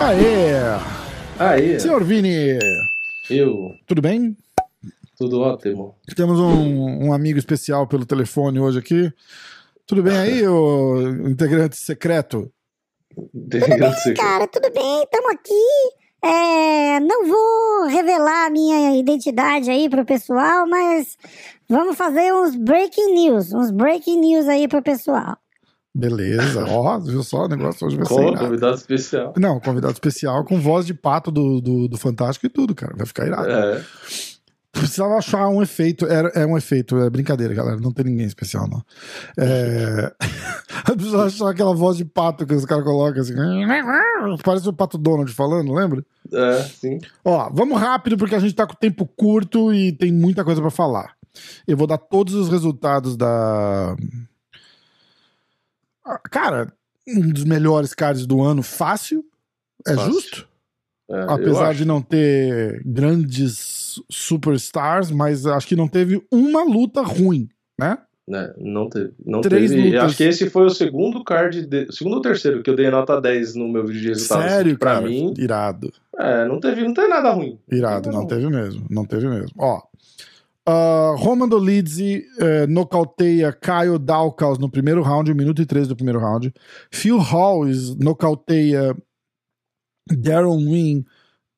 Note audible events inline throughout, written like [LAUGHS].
Aê! Aí, Senhor Vini, eu, tudo bem? tudo ótimo. Temos um, um amigo especial pelo telefone hoje aqui. Tudo bem aí, o integrante secreto? Integrante secreto. Cara, tudo bem, estamos aqui. É, não vou revelar a minha identidade aí pro pessoal, mas vamos fazer uns breaking news, uns breaking news aí pro pessoal. Beleza, ó, viu só, o negócio hoje vai ser convidado especial. Não, convidado especial com voz de pato do, do, do Fantástico e tudo, cara. Vai ficar irado. É, Precisava achar um efeito. Era, é um efeito, é brincadeira, galera. Não tem ninguém especial, não. É... [LAUGHS] Precisava achar aquela voz de pato que os caras colocam assim. Parece o Pato Donald falando, lembra? é, sim. Ó, vamos rápido porque a gente tá com tempo curto e tem muita coisa pra falar. Eu vou dar todos os resultados da. Ah, Cara, um dos melhores cards do ano, fácil. É Fácil. justo? É, Apesar de não ter grandes superstars, mas acho que não teve uma luta ruim, né? né, não teve. Não Três teve. lutas. Acho que esse foi o segundo card, de, segundo ou terceiro, que eu dei nota 10 no meu vídeo de resultados. Sério, pra cara? mim, Irado. é, não teve, não teve nada ruim. Irado, não Não. teve mesmo. Não teve mesmo. Ó. Uh, Roman Dolidze eh, nocauteia Kyle Dawkins no primeiro round, 1 minuto e 13 do primeiro round. Phil Halls nocauteia Darren Wynn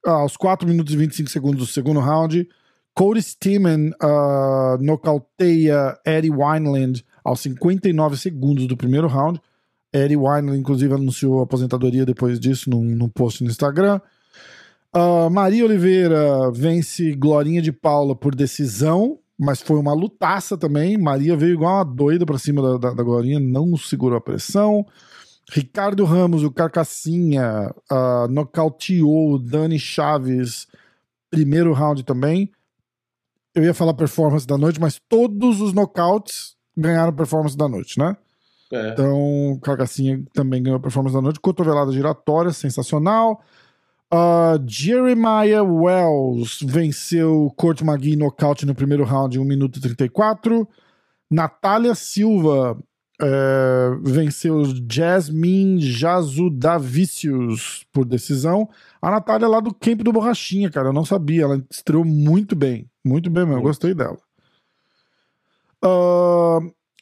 aos 4 minutos e 25 segundos do segundo round. Cody Steeman uh, nocauteia Eddie Wineland aos 59 segundos do primeiro round. Eddie Wineland, inclusive, anunciou aposentadoria depois disso num, num post no Instagram. Uh, Maria Oliveira vence Glorinha de Paula por decisão, mas foi uma lutaça também. Maria veio igual uma doida pra cima da, da, da Glorinha, não segurou a pressão. Ricardo Ramos, o Carcassinha, uh, nocauteou o Dani Chaves, primeiro round também. Eu ia falar performance da noite, mas todos os nocautes ganharam performance da noite, né? É, Então, Carcassinha também ganhou performance da noite. Cotovelada giratória, sensacional. Uh, Jeremiah Wells venceu Court McGee nocaute no primeiro round, 1 minuto e 34. Natália Silva eh, venceu Jasmine Jazudavicius por decisão. A Natália é lá do Camp do Borrachinha, cara. Eu não sabia. Ela estreou muito bem. Muito bem mesmo. Eu Gostei dela. Ah,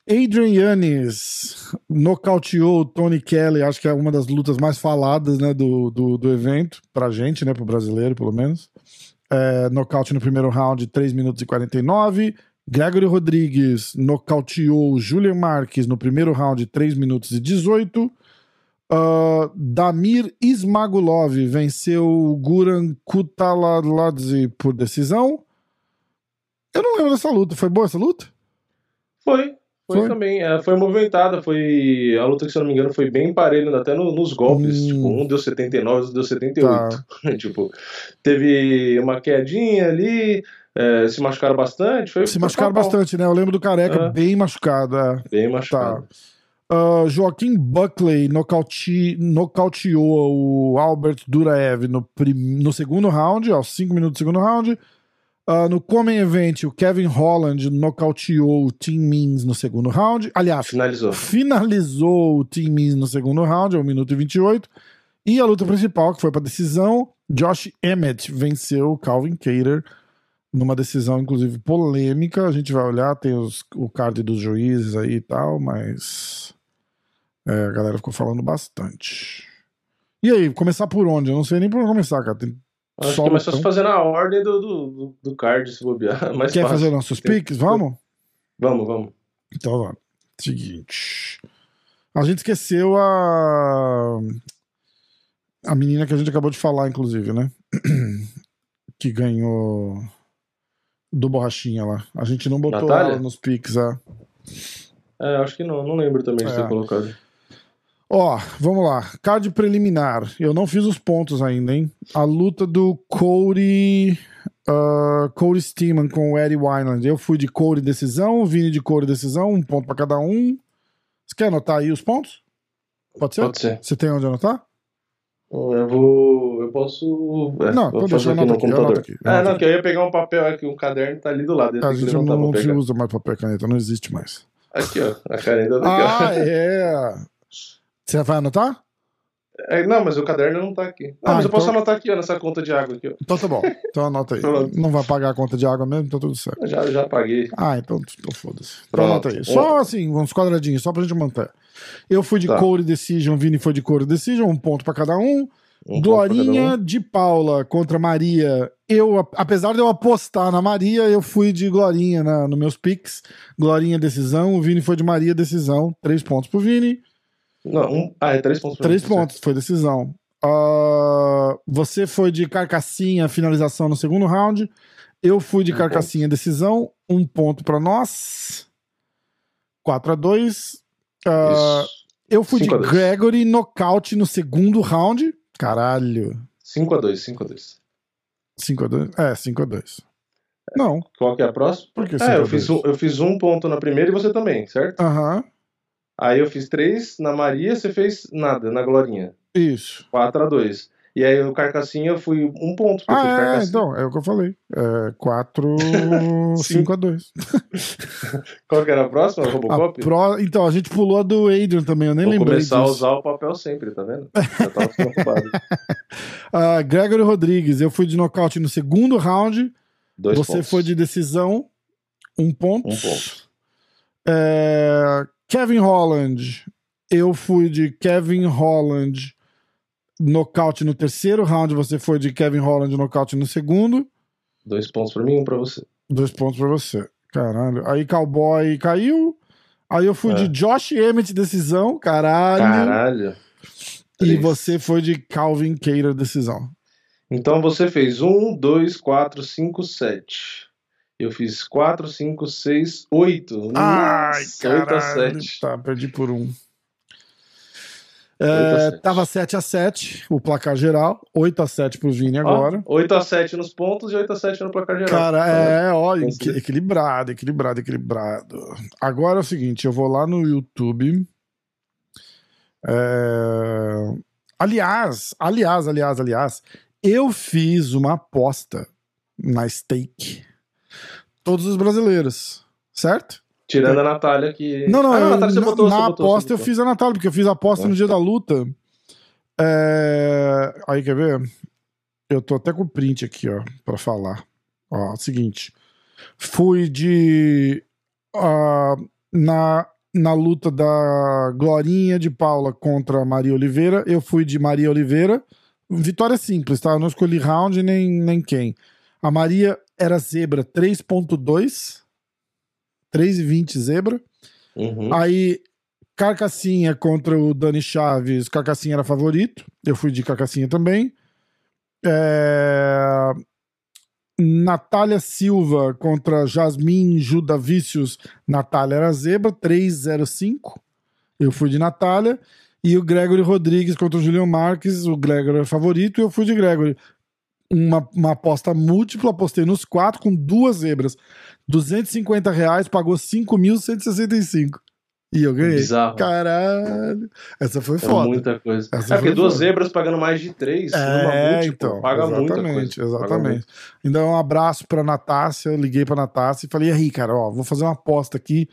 Adrian Yannis nocauteou Tony Kelly, acho que é uma das lutas mais faladas né, do, do, do evento, pra gente, né, pro brasileiro, pelo menos. É, nocaute no primeiro round, 3 minutos e 49. Gregory Rodrigues nocauteou Julian Marques no primeiro round, 3 minutos e 18. Ah, Damir Ismagulov venceu o Guran Kutalaladze por decisão. Eu não lembro dessa luta. Foi boa essa luta? Foi. Foi, Foi? também. É, foi movimentada. Foi. A luta que, se eu não me engano, foi bem parelho, até no- nos golpes. Hum. Tipo, um deu 79, outro deu 78. [LAUGHS] tipo, teve uma quedinha ali. É, se machucaram bastante. Foi, Se machucaram pau bastante, né? Eu lembro do Careca É. bem machucado. é. Bem Tá. machucado. Ah, Joaquim Buckley nocauti- nocauteou o Albert Duraev no, prim- no segundo round, aos 5 minutos do segundo round. Ah, no Common Event, o Kevin Holland nocauteou o Tim Means no segundo round. Aliás, Finalizou. finalizou o Tim Means no segundo round, ao 1 minuto e 28. E a luta principal, que foi para decisão, Josh Emmett venceu o Calvin Cater numa decisão, inclusive, polêmica. A gente vai olhar, tem os- o card dos juízes aí e tal, mas é, a galera ficou falando bastante. E aí, começar por onde? Eu não sei nem por onde começar, cara. Tem Acho que começou a lutão. se fazer na ordem do, do, do- card, se bobear. [LAUGHS] Mais Quer fácil. fazer nossos Tem- piques? Vamos? Vamos, vamos. Então vamos. Seguinte. A gente esqueceu a. A menina que a gente acabou de falar, inclusive, né? [CLEARS THROAT] que ganhou do Borrachinha lá. A gente não botou Natália? ela nos piques, é. É, acho que não. Não lembro também de É. ter colocado. Ó, vamos lá. Card preliminar. Eu não fiz os pontos ainda, hein? A luta do Cody. ah, Cody Steeman com o Eddie Wineland. Eu fui de Cody decisão, Vini de Cody decisão, um ponto pra cada um. Você quer anotar aí os pontos? Pode ser? Pode ser. Você tem onde anotar? Eu vou. Eu posso. É, Não, vou fazer aqui no aqui, computador. aqui, ah, não, que eu ia pegar um papel aqui, um caderno tá ali do lado. A gente não pegar. usa mais papel e caneta, não existe mais. Aqui, ó. A caneta tá Ah, ó. [LAUGHS] é. Você vai anotar? É, não, mas o caderno não tá aqui. Ah, Ah, mas eu posso então- anotar aqui, ó, nessa conta de água aqui, ó. Então tá bom. Então anota aí. Não vai pagar a conta de água mesmo, então tudo certo. Eu Já, já paguei. Ah, então, então foda-se. Então anota aí. Só assim, uns quadradinhos, só pra gente manter. Eu fui de Tá. Core Decision, Vini foi de Core Decision, um ponto pra cada um. Um Glorinha cada um. de Paula contra Maria. Eu, apesar de eu apostar na Maria, eu fui de Glorinha na, nos meus picks. Glorinha decisão, o Vini foi de Maria decisão. Três pontos pro Vini. Não, um... Ah, é três pontos Três pontos, foi decisão. Ah, você foi de carcassinha, finalização no segundo round. Eu fui de Um carcassinha, decisão. Um ponto pra nós. 4 a 2 Ah. Eu fui de Cinco. Gregory, nocaute no segundo round. Caralho. 5x2, 5x2. 5 a 2 É, 5 a 2 Não. Qual que é a próxima? Por que 5 É, eu 2? fiz, um, eu fiz um ponto na primeira e você também, certo? Aham. Aí eu fiz três na Maria, você fez nada na Glorinha. Isso. 4x2. E aí o Carcassinha eu fui um ponto. Ah, é, então, é o que eu falei. É 4, [LAUGHS] Sim. 5 a 2 [LAUGHS] Qual que era a próxima? A Robocop? pro... Então, a gente pulou a do Adrian também, eu nem Vou lembrei começar a usar o papel sempre, tá vendo? Já tava preocupado. [LAUGHS] Ah, Gregory Rodrigues, eu fui de nocaute no segundo round. Dois você pontos. foi de decisão, um ponto. Um ponto. É, Kevin Holland, eu fui de Kevin Holland nocaute no terceiro round. Você foi de Kevin Holland nocaute no segundo. Dois pontos pra mim e um pra você. Dois pontos pra você. Caralho. Aí Cowboy caiu. Aí eu fui É. de Josh Emmett decisão. Caralho. Caralho. E Três. você foi de Calvin Cater decisão. Então você fez um, dois, quatro, cinco, sete. Eu fiz quatro, cinco, seis, oito. Ai, Nossa, oito a caralho. sete. Tá, perdi por um. É, sete. tava 7 a 7 o placar geral. 8 a 7 pro Vini Ó, agora. 8 a 7 nos pontos e 8 a 7 no placar geral. Cara, é, olha, equilibrado, equilibrado, equilibrado. Agora é o seguinte, eu vou lá no YouTube. É, Aliás, aliás, aliás, aliás, eu fiz uma aposta na stake. Todos os brasileiros, certo? Tirando a Natália que. Não, não, ah, eu- Natália, na, botou, na botou, aposta eu fiz a Natália, porque eu fiz a aposta Ah. no dia da luta. É, Aí, quer ver? Eu tô até com o print aqui, ó, pra falar. Ó, seguinte. Fui de. ah, na, na luta da Glorinha de Paula contra a Maria Oliveira, eu fui de Maria Oliveira. Vitória simples, tá? Eu não escolhi round nem, nem quem. A Maria era zebra 3.2. 3,20 zebra. Uhum. Aí, Carcassinha contra o Dani Chaves. Carcassinha era favorito. Eu fui de Carcassinha também. É... Natália Silva contra Jasmin Juda Vícios. Natália era zebra, 3,05. Eu fui de Natália. E o Gregory Rodrigues contra o Julião Marques. O Gregory era favorito e eu fui de Gregory. Uma, uma aposta múltipla, apostei nos quatro com duas zebras. 250 reais, pagou 5.165. E eu ganhei. Bizarro. Caralho. Essa foi foda. muita coisa. Essa é porque duas foda. zebras pagando mais de três numa É, múltipla, então. paga muita exatamente, coisa. Exatamente. Então, um abraço pra Natácia. Eu liguei pra Natácia e falei: aí, cara, ó, vou fazer uma aposta aqui.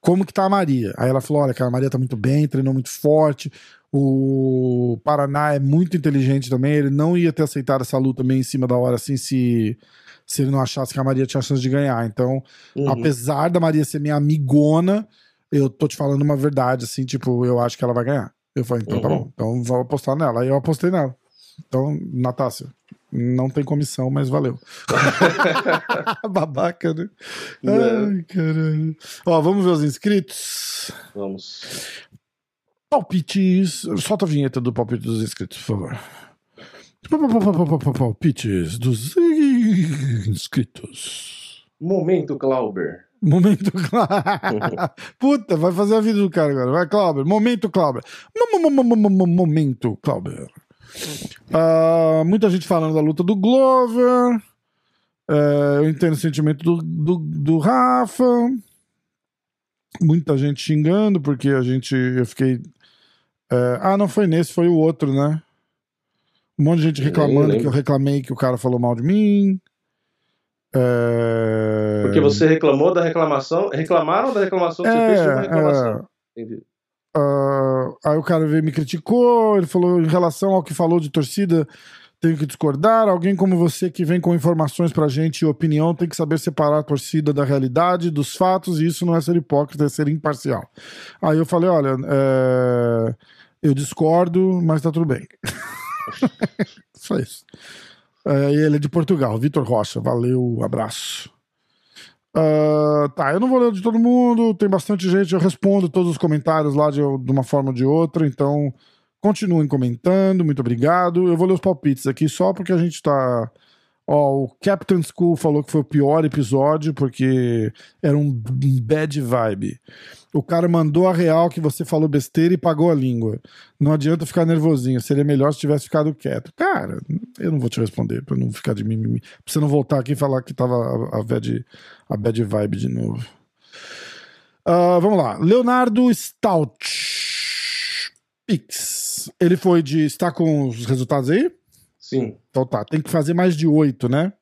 Como que tá a Maria? Aí ela falou: olha, cara, a Maria tá muito bem, treinou muito forte. O Paraná é muito inteligente também. Ele não ia ter aceitado essa luta meio em cima da hora, assim, se, se ele não achasse que a Maria tinha chance de ganhar. Então, Uhum. apesar da Maria ser minha amigona, eu tô te falando uma verdade, assim, tipo, eu acho que ela vai ganhar. Eu falei, então tá Uhum. bom, então vou apostar nela. Aí eu apostei nela. Então, Natácia, não tem comissão, mas valeu. [LAUGHS] [LAUGHS] Babaca, né? Né? Ai, caralho. Ó, vamos ver os inscritos. Vamos. Palpites. Solta a vinheta do palpite dos inscritos, por favor. Palpites dos inscritos. Momento, Clauber. Momento Clauber. [LAUGHS] Puta, vai fazer a vida do cara agora. Vai, Clauber. Momento Clauber. Mo- mo- mo- mo- mo- mo- Momento Clauber. Ah, muita gente falando da luta do Glover. É, eu entendo o sentimento do, do, do Rafa. Muita gente xingando, porque a gente. Eu fiquei. É, ah, não foi nesse, foi o outro, né? Um monte de gente reclamando que eu reclamei que o cara falou mal de mim. É... Porque você reclamou da reclamação. Reclamaram da reclamação que você fez sobre a reclamação. é, Entendi. ah, aí o cara veio e me criticou, ele falou em relação ao que falou de torcida, tenho que discordar. Alguém como você que vem com informações pra gente e opinião tem que saber separar a torcida da realidade, dos fatos, e isso não é ser hipócrita, é ser imparcial. Aí eu falei, olha, é, eu discordo, mas tá tudo bem. [LAUGHS] Só isso. É, ele é de Portugal, Vitor Rocha. Valeu, abraço. Ah, tá, eu não vou ler de todo mundo, tem bastante gente, eu respondo todos os comentários lá de, de uma forma ou de outra, então continuem comentando, muito obrigado. Eu vou ler os palpites aqui só porque a gente tá. Ó, o Captain School falou que foi o pior episódio porque era um bad vibe. O cara mandou a real que você falou besteira e pagou a língua. Não adianta ficar nervosinho, seria melhor se tivesse ficado quieto. Cara, eu não vou te responder pra não ficar de mimimi. Pra você não voltar aqui e falar que tava a, a, bad, a bad vibe de novo. Ah, vamos lá. Leonardo Stout. Pix. Ele foi de. Está com os resultados aí? Sim, Então tá. Tem que fazer mais de oito, né?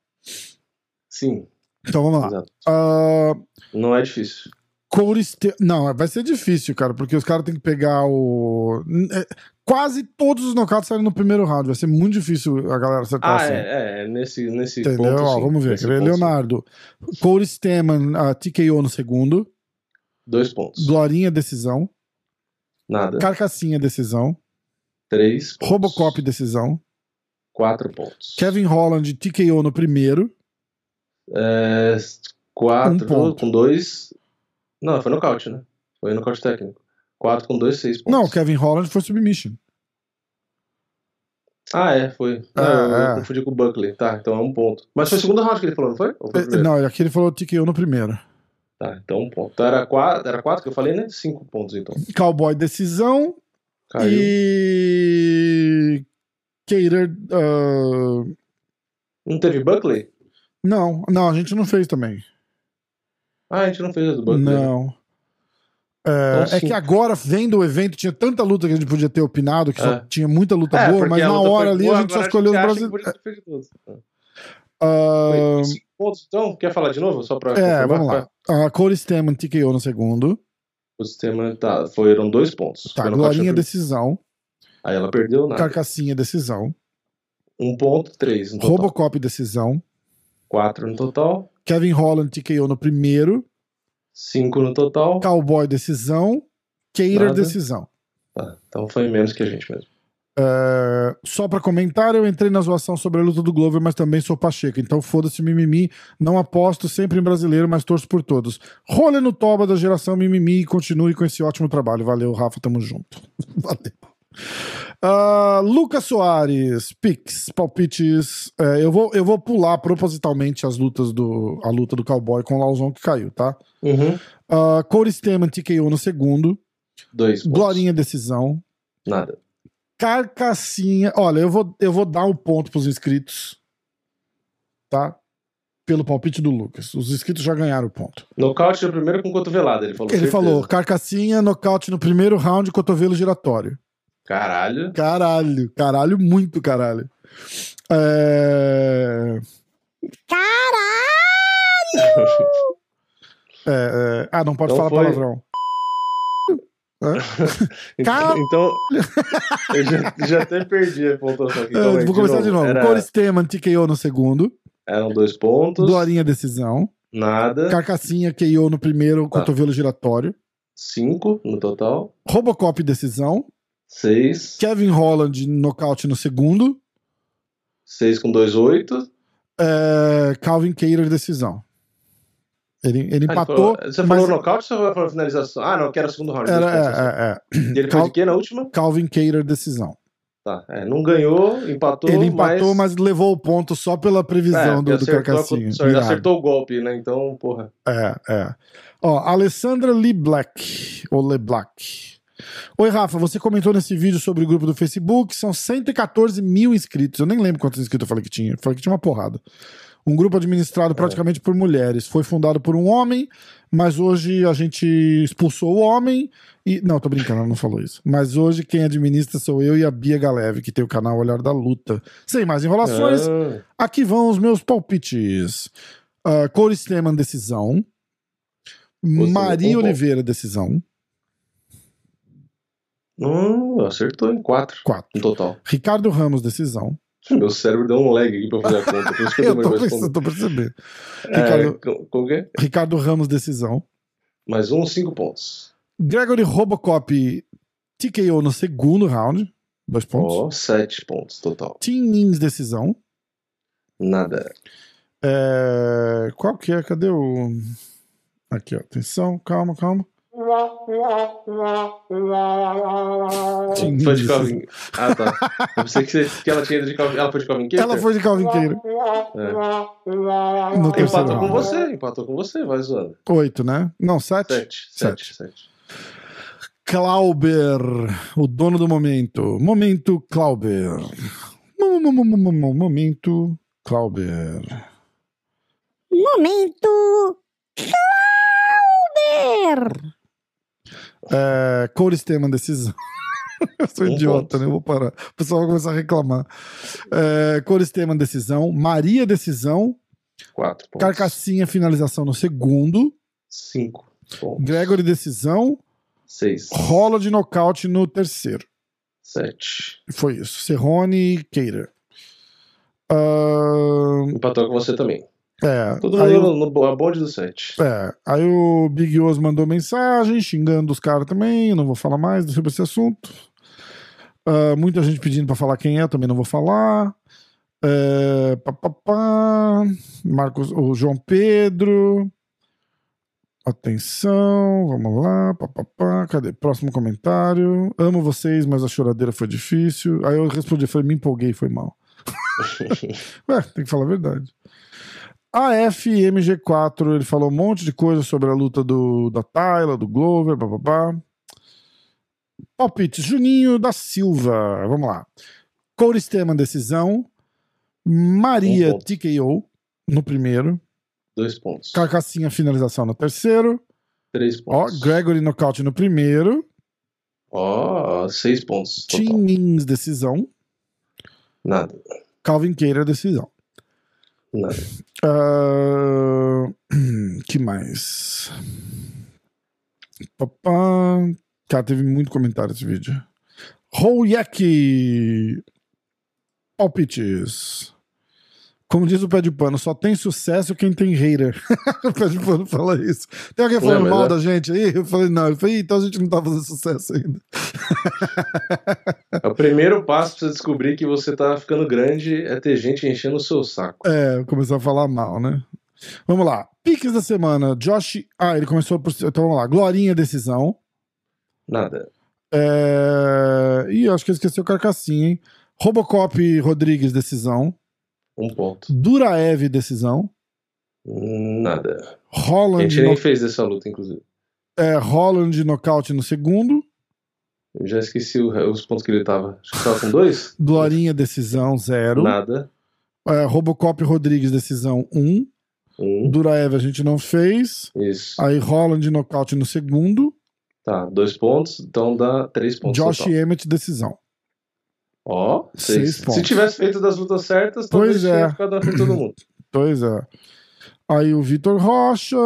sim. Então vamos lá. Ah, Não é difícil. Corey Ste- Não, vai ser difícil, cara, porque os caras têm que pegar o. é, Quase todos os knockouts saíram no primeiro round. Vai ser muito difícil a galera acertar Ah, assim. é, é, nesse, nesse Entendeu? ponto. Ó, sim. vamos ver. Ponto, sim. Leonardo. Corey Steman, ah, TKO no segundo. Dois pontos. Glorinha, decisão. Nada. Carcassinha, decisão. Três pontos. Robocop, decisão. Quatro pontos. Kevin Holland, TKO no primeiro. É, quatro Um ponto. com dois. Não, foi nocaute, né? Foi nocaute técnico. Quatro com dois, seis pontos. Não, Kevin Holland foi submission. Ah, é, foi. Não, É, eu, é. eu confundi com o Buckley. Tá, então é um ponto. Mas foi o segundo round que ele falou, não foi? Foi? Não, aqui ele falou TKO no primeiro. Tá, então um ponto. Então era quatro, era quatro que eu falei, né? Cinco pontos, então. Cowboy, decisão. Caiu. E. Cater. ah, Não teve Buckley? Não, não, a gente não fez também. Ah, a gente não fez a do Buckley. né? Não. É, Então, é que agora, vendo o evento, tinha tanta luta que a gente podia ter opinado, que só É. tinha muita luta É, boa, mas na hora ali boa, a gente só escolheu os brasileiros. Ah, pontos, então? Quer falar de novo? Só pra é, vamos lá. A Corey Steman TKO no segundo. O sistema tá, foram dois pontos. Tá, Glorinha, decisão. Aí ela perdeu nada. Carcassinha, decisão. Um ponto, três no total. Robocop, decisão. Quatro no total. Kevin Holland TKO no primeiro. Cinco no total. Cowboy, decisão. Cater, Nada. decisão. Tá, então foi menos que a gente mesmo. É, só pra comentar, eu entrei na zoação sobre a luta do Glover, mas também sou Pacheco. Então foda-se mimimi. Não aposto sempre em brasileiro, mas torço por todos. Rolê no toba da geração mimimi e continue com esse ótimo trabalho. Valeu, Rafa, tamo junto. [LAUGHS] Valeu. Ah, Lucas Soares, Pix, palpites. É, eu, vou, eu vou pular propositalmente as lutas do. A luta do cowboy com o Lauzon que caiu, tá? Uhum. Uh, Corey Steman TKO no segundo. Dois pontos. Glorinha decisão. Nada. Carcassinha. Olha, eu vou, eu vou dar um ponto pros inscritos. Tá? Pelo palpite do Lucas. Os inscritos já ganharam o ponto. Nocaute no primeiro com cotovelada, ele falou. Ele certeza. falou: carcassinha, nocaute no primeiro round, cotovelo giratório. Caralho. Caralho, caralho, muito caralho. É... Caralho! [LAUGHS] é, é, Ah, não pode Então falar foi- palavrão. [LAUGHS] Car- Então, eu já, já até perdi a pontuação aqui. Aí, vou começar de novo. Era- Corey Steman TKO no segundo. eram dois pontos. Glorinha decisão. Nada. Carcassinha KO no primeiro, Tá. cotovelo giratório. Cinco no total. Robocop decisão. Seis. Kevin Holland nocaute no segundo. Seis com dois, oito. É, Calvin Cater decisão. Ele, ele Ah, ele empatou. Você mas falou nocaute ou você falou finalização? Ah, não, que era o segundo round. era, é, é, é. E ele Cal- foi de quê na última? Calvin Cater decisão. Tá. é, não ganhou, empatou. ele empatou, mas. mas levou o ponto só pela previsão É, do, do só Irado. acertou o golpe, né? Então, porra. É, é. Ó, Alessandra Lee Black, ou Le Black. Oi, Rafa, você comentou nesse vídeo sobre o grupo do Facebook, são 114 mil inscritos. Eu nem lembro quantos inscritos eu falei que tinha. Eu falei que tinha uma porrada. Um grupo administrado praticamente por mulheres. Foi fundado por um homem, mas hoje a gente expulsou o homem e. Não, tô brincando, ela não falou isso. Mas hoje quem administra sou eu e a Bia Galev, que tem o canal Olhar da Luta. Sem mais enrolações, Ah, aqui vão os meus palpites. Uh, Corey Steman, decisão. Maria um ponto. Oliveira, decisão. hum, acertou em 4 4. no total. Ricardo Ramos, decisão. [LAUGHS] Meu cérebro deu um lag aqui pra fazer a conta. Por isso que eu [LAUGHS] Eu tô, pensando, tô percebendo. É, Ricardo, co- como que é? Ricardo Ramos, decisão. Mais um, 5 pontos. Gregory Robocop TKO no segundo round. Dois pontos. Ó, 7 pontos total. Tim Nins, decisão. Nada. É, Qual que é? Cadê o. Aqui, ó. Atenção, calma, calma. Tim Foi de. Calvin. Ah, tá. Eu pensei que, você- que ela tinha ido de Calvin. Ela foi de Calvin Keiter? Ela foi de Calvin Queiro. É. No Empatou com você, empatou com você, vai zoando. Oito, né? Não, sete. 7, 7, 7. Clauber, o dono do momento. Momento Clauber. Mo- mo- mo- mo- mo- mo- Momento Clauber. Momento. Clauber! É, Corey Steman, decisão. [LAUGHS] Eu sou Um idiota, né? Eu vou parar. O pessoal vai começar a reclamar. É, Corey Steman, decisão. Maria, decisão. 4 pontos. Carcassinha, finalização no segundo. 5 pontos. Gregory, decisão. 6. Rola de nocaute no terceiro. 7. Foi isso. Serrone e Keira. Ahn, Empatou com você também. É, Todo aí mundo no, no a bonde do 7. É, aí o Big Oz mandou mensagem xingando os caras também. Não vou falar mais sobre esse assunto. Ah, muita gente pedindo pra falar quem é, também não vou falar. É, pá, pá, pá. Marcos, o João Pedro. Atenção, vamos lá. Pá, pá, pá. Cadê? Próximo comentário. Amo vocês, mas a choradeira foi difícil. Aí eu respondi, falei, me empolguei, foi mal. [LAUGHS] Ué, tem que falar a verdade. AFMG4, ele falou um monte de coisa sobre a luta do, da Tyler, do Glover, bababá. Palpite, Juninho da Silva, vamos lá. Corey Steman, decisão. Maria Um. TKO no primeiro. 2 pontos. Carcassinha, finalização no terceiro. 3 Ó, pontos. Gregory nocaute no primeiro. Ó, 6 pontos. Tim. Mins, decisão. Nada. Calvin Keira, decisão. Ah, [CLEARS THROAT] que mais? Papá. Cara, teve muito comentário esse vídeo. Royek. Palpites. Como diz o pé de pano, só tem sucesso quem tem hater. [LAUGHS] o pé de pano fala isso. Tem alguém falando mal é- da gente aí? Eu falei, não. Eu falei, "Ih, então a gente não tá fazendo sucesso ainda. O primeiro passo pra você descobrir que você tá ficando grande é ter gente enchendo o seu saco. É, começou a falar mal, né? Vamos lá. Piques da semana. Josh. Ah, ele começou por. Então vamos lá. Glorinha, decisão. Nada. É... Ih, acho que eu esqueci o Carcassinha, hein? Robocop Rodrigues, decisão. Um ponto. Duraev, decisão. Nada. A Holland, gente nem no... fez essa luta, inclusive. é, Holland nocaute no segundo. Eu já esqueci o- os pontos que ele tava. Acho que tava com dois? Glorinha, decisão, zero. Nada. É, Robocop Rodrigues, decisão, um. Um. Duraev a gente não fez. Isso. Aí Holland nocaute no segundo. Tá, dois pontos, então dá três pontos. Josh total. Emmett, decisão. Ó, Seis seis. pontos. Se tivesse feito das lutas certas, Pois talvez é. tinha ficado na frente todo mundo. Pois é. Aí o Vitor Rocha.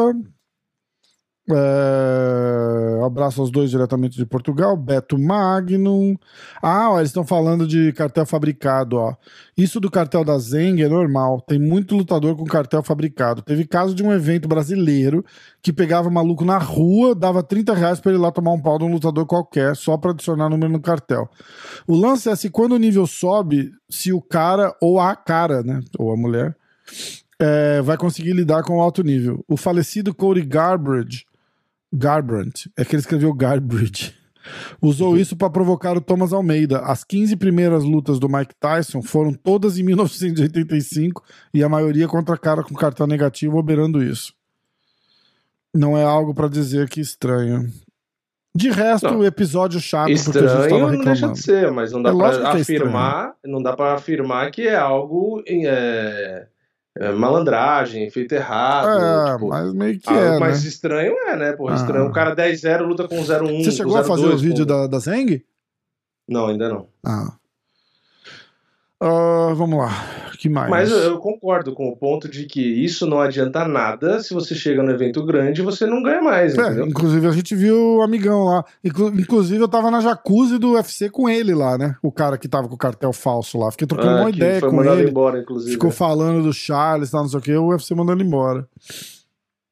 É, abraço aos dois diretamente de Portugal. Beto Magnum. Ah, ó, eles estão falando de cartel fabricado, ó. Isso do cartel da Zeng é normal. Tem muito lutador com cartel fabricado. Teve caso de um evento brasileiro que pegava maluco na rua, dava 30 reais pra ele ir lá tomar um pau de um lutador qualquer, só pra adicionar número no cartel. O lance é se quando o nível sobe, se o cara ou a cara, né, ou a mulher, é, vai conseguir lidar com o alto nível. O falecido Cody Garbrandt, Garbrandt, é que ele escreveu Garbrandt, usou isso para provocar o Thomas Almeida. As 15 primeiras lutas do Mike Tyson foram todas em 1985 e a maioria contra cara com cartão negativo operando isso. Não é algo para dizer que estranho. De resto, Não. o episódio chato porque a gente Estranho não deixa de ser, mas não dá É que é afirmar, não dá para afirmar que é algo é, é, malandragem, feito errado. É, tipo, mas meio que é, mas né? estranho é, né? Porra, Ah. estranho. O cara 10-0 luta com 0-1. Você chegou a fazer 0-2, o vídeo com- da, da Zeng? Não, ainda não. Ah. Ah, vamos lá. Que mais? Mas eu, concordo com o ponto de que isso não adianta nada se você chega no evento grande e você não ganha mais, É, inclusive a gente viu o amigão lá. Inclu- inclusive eu tava na jacuzzi do UFC com ele lá, né? O cara que tava com o cartel falso lá. Fiquei trocando Ah, uma ideia foi com ele. embora, inclusive. Ficou né? falando do Charles, tal, não sei o que. O UFC mandou ele embora.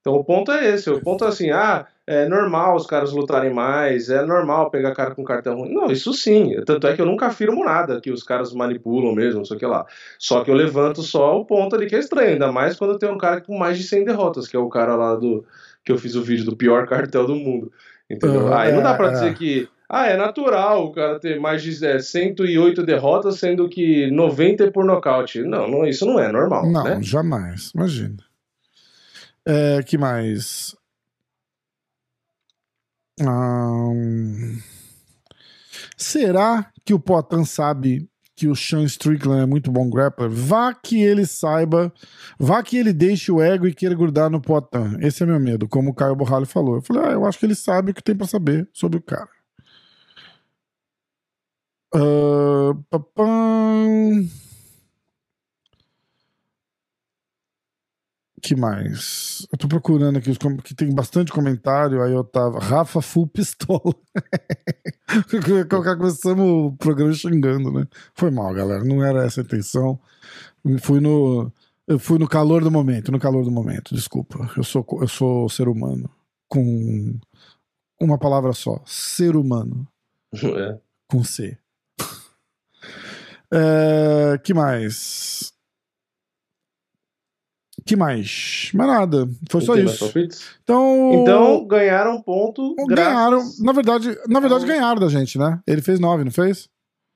Então o ponto é esse, o ponto é assim, ah, é normal os caras lutarem mais, é normal pegar cara com cartão ruim. Não, isso sim, tanto é que eu nunca afirmo nada que os caras manipulam mesmo, não sei o que lá. Só que eu levanto só o ponto ali que é estranho, ainda mais quando tem um cara com mais de 100 derrotas, que é o cara lá do que eu fiz o vídeo do pior cartel do mundo. Entendeu? Ah, Aí não dá pra é, dizer é. que ah, é natural o cara ter mais de é, 108 derrotas, sendo que 90 é por nocaute. Não, não isso não é normal, Não, né? jamais. Imagina. É, que mais? Será que o Potan sabe que o Sean Strickland é muito bom grappler? Vá que ele saiba, vá que ele deixe o ego e queira grudar no Potan. Esse é meu medo, como o Caio Borralho falou. Eu falei, ah, eu acho que ele sabe o que tem pra saber sobre o cara. Ah, papam. Que mais? Eu tô procurando aqui os que tem bastante comentário, aí eu tava. Rafa Full Pistola. [LAUGHS] Começamos o programa xingando, né? Foi mal, galera. Não era essa a intenção. Eu Fui no. Eu fui no calor do momento, no calor do momento, desculpa. Eu sou, eu sou ser humano. Com uma palavra só. Ser humano. [LAUGHS] É. Com C. [LAUGHS] É, que mais? Que mais? Mais nada. Foi Não só isso. Então, Então ganharam um ponto. ganharam. graças- Na verdade, na verdade ao- ganharam da gente, né? Ele fez nove, não fez?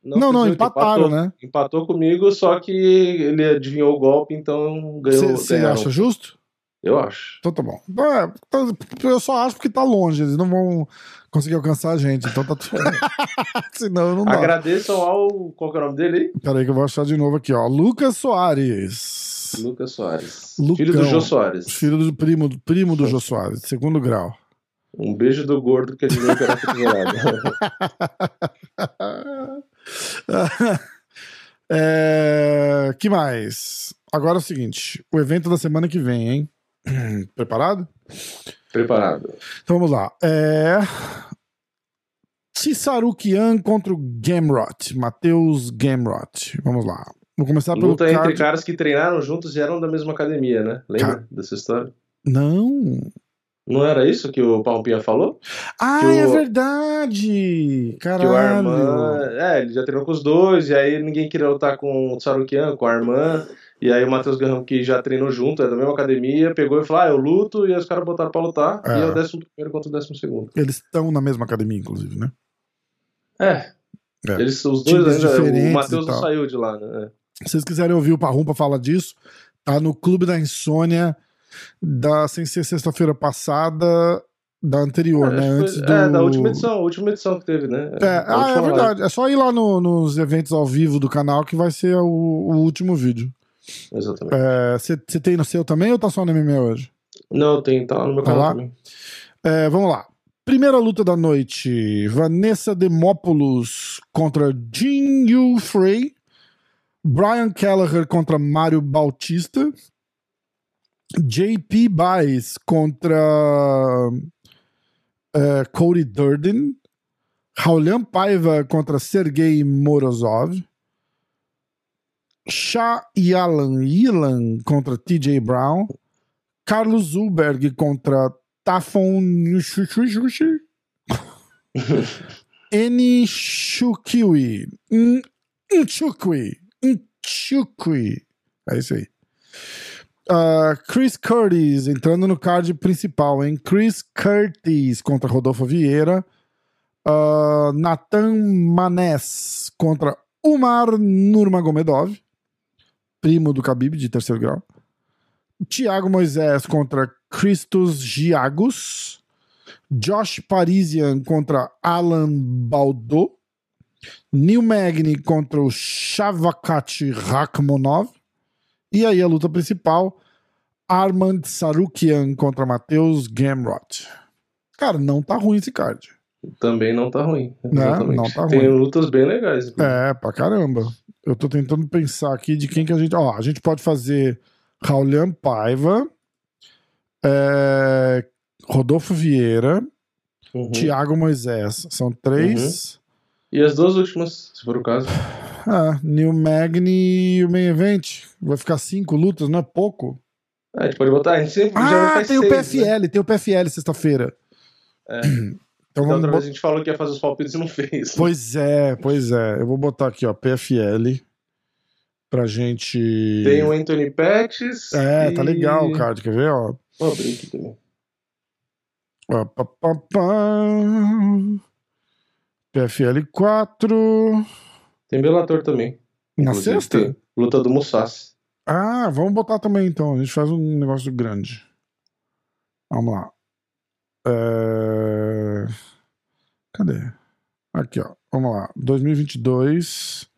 Não, não, oito, empataram, empatou, né? Empatou comigo, só que ele adivinhou o golpe, então ganhou. Você acha justo? Eu acho. Então tá bom. É, então, eu só acho porque tá longe, eles não vão conseguir alcançar a gente, então tá tudo. [LAUGHS] Senão não dá. Agradeçam ao. Qual é o nome dele aí? Peraí que eu vou achar de novo aqui, ó. Lucas Soares. Lucas Soares. Lucão. Filho do Jô Soares. Filho do primo, primo do Jô Soares, segundo grau. Um beijo do gordo que adivinhou que era tesourado. é, que mais? Agora é o seguinte: o evento da semana que vem, hein? [CLEARS THROAT] Preparado? Preparado. Então vamos lá. É. Tissarukian contra o Gamrot. Matheus Gamrot. Vamos lá. Vou começar pelo Luta entre card. caras que treinaram juntos e eram da mesma academia, né? Lembra dessa história? Não. Não era isso que o Palpinha falou? Ah, é verdade! Que o Caralho. Arman. É, ele já treinou com os dois, e aí ninguém queria lutar com o Sarukian, com o Arman. E aí o Matheus Garrão, que já treinou junto, é da mesma academia, pegou e falou: Ah, eu luto, e aí os caras botaram pra lutar. É. E é o décimo primeiro contra o décimo segundo. Eles estão na mesma academia, inclusive, né? É. É. Eles, os Times dois ainda. O Matheus não saiu de lá, né? Se vocês quiserem ouvir o Parrumpa falar disso, tá no Clube da Insônia da sem ser sexta-feira passada, da anterior, É, né? Antes foi- do... é, da última edição, a última edição que teve, né? É, A ah, é live. verdade. É só ir lá no- nos eventos ao vivo do canal que vai ser o, o último vídeo. Exatamente. Você tem no seu também ou tá só no MMA hoje? Não, tem, tá lá no meu Tá canal lá? também. É, vamos lá. Primeira luta da noite: Vanessa Demopoulos contra Jin Yu Frey. Brian Kelleher contra Mário Bautista. JP Baez contra é, Cody Durden. Raulian Paiva contra Sergei Morozov. Shah Yalan Yilan contra TJ Brown. Carlos Zulberg contra Tafon [LAUGHS] Shukiwi. Nchukwi. Nchukwi. É isso aí. Ah, Chris Curtis entrando no card principal, hein? Chris Curtis contra Rodolfo Vieira. Ah, Nathan Manes contra Umar Nurmagomedov, primo do Khabib de terceiro grau. Tiago Moisés contra Christos Giagos. Josh Parisian contra Alan Baldo. Neil Magny contra o Shavkat Rakhmonov. E aí a luta principal, Armand Sarukian contra Matheus Gamrot. Cara, não tá ruim esse card. Também não tá ruim. Né? Exatamente. Não tá Tem ruim. lutas bem legais. É, pra caramba. Eu tô tentando pensar aqui de quem que a gente. Ó, a gente pode fazer Raulian Paiva, é, Rodolfo Vieira, Uhum. Thiago Moisés. São três. E as duas últimas, se for o caso. Ah, New Magni e o Main Event. Vai ficar cinco lutas, não é pouco? É, a gente pode botar. A gente sempre Ah, tem o seis, PFL, Né? tem o PFL sexta-feira. É. [CLEARS THROAT] Então vamos outra vez a gente falou que ia fazer os palpites e não fez. Pois é, pois é. Eu vou botar aqui, ó, PFL. Pra gente. Tem o Anthony Pettis. É, tá e- legal o card, quer ver, ó? Vou abrir aqui também. Ó, pá, pá, pá. PFL 4. Tem Bellator também. Na sexta? tem Luta do Mussassi. Ah, vamos botar também então. A gente faz um negócio grande. Vamos lá. É... Cadê? Aqui, ó. Vamos lá. 2022.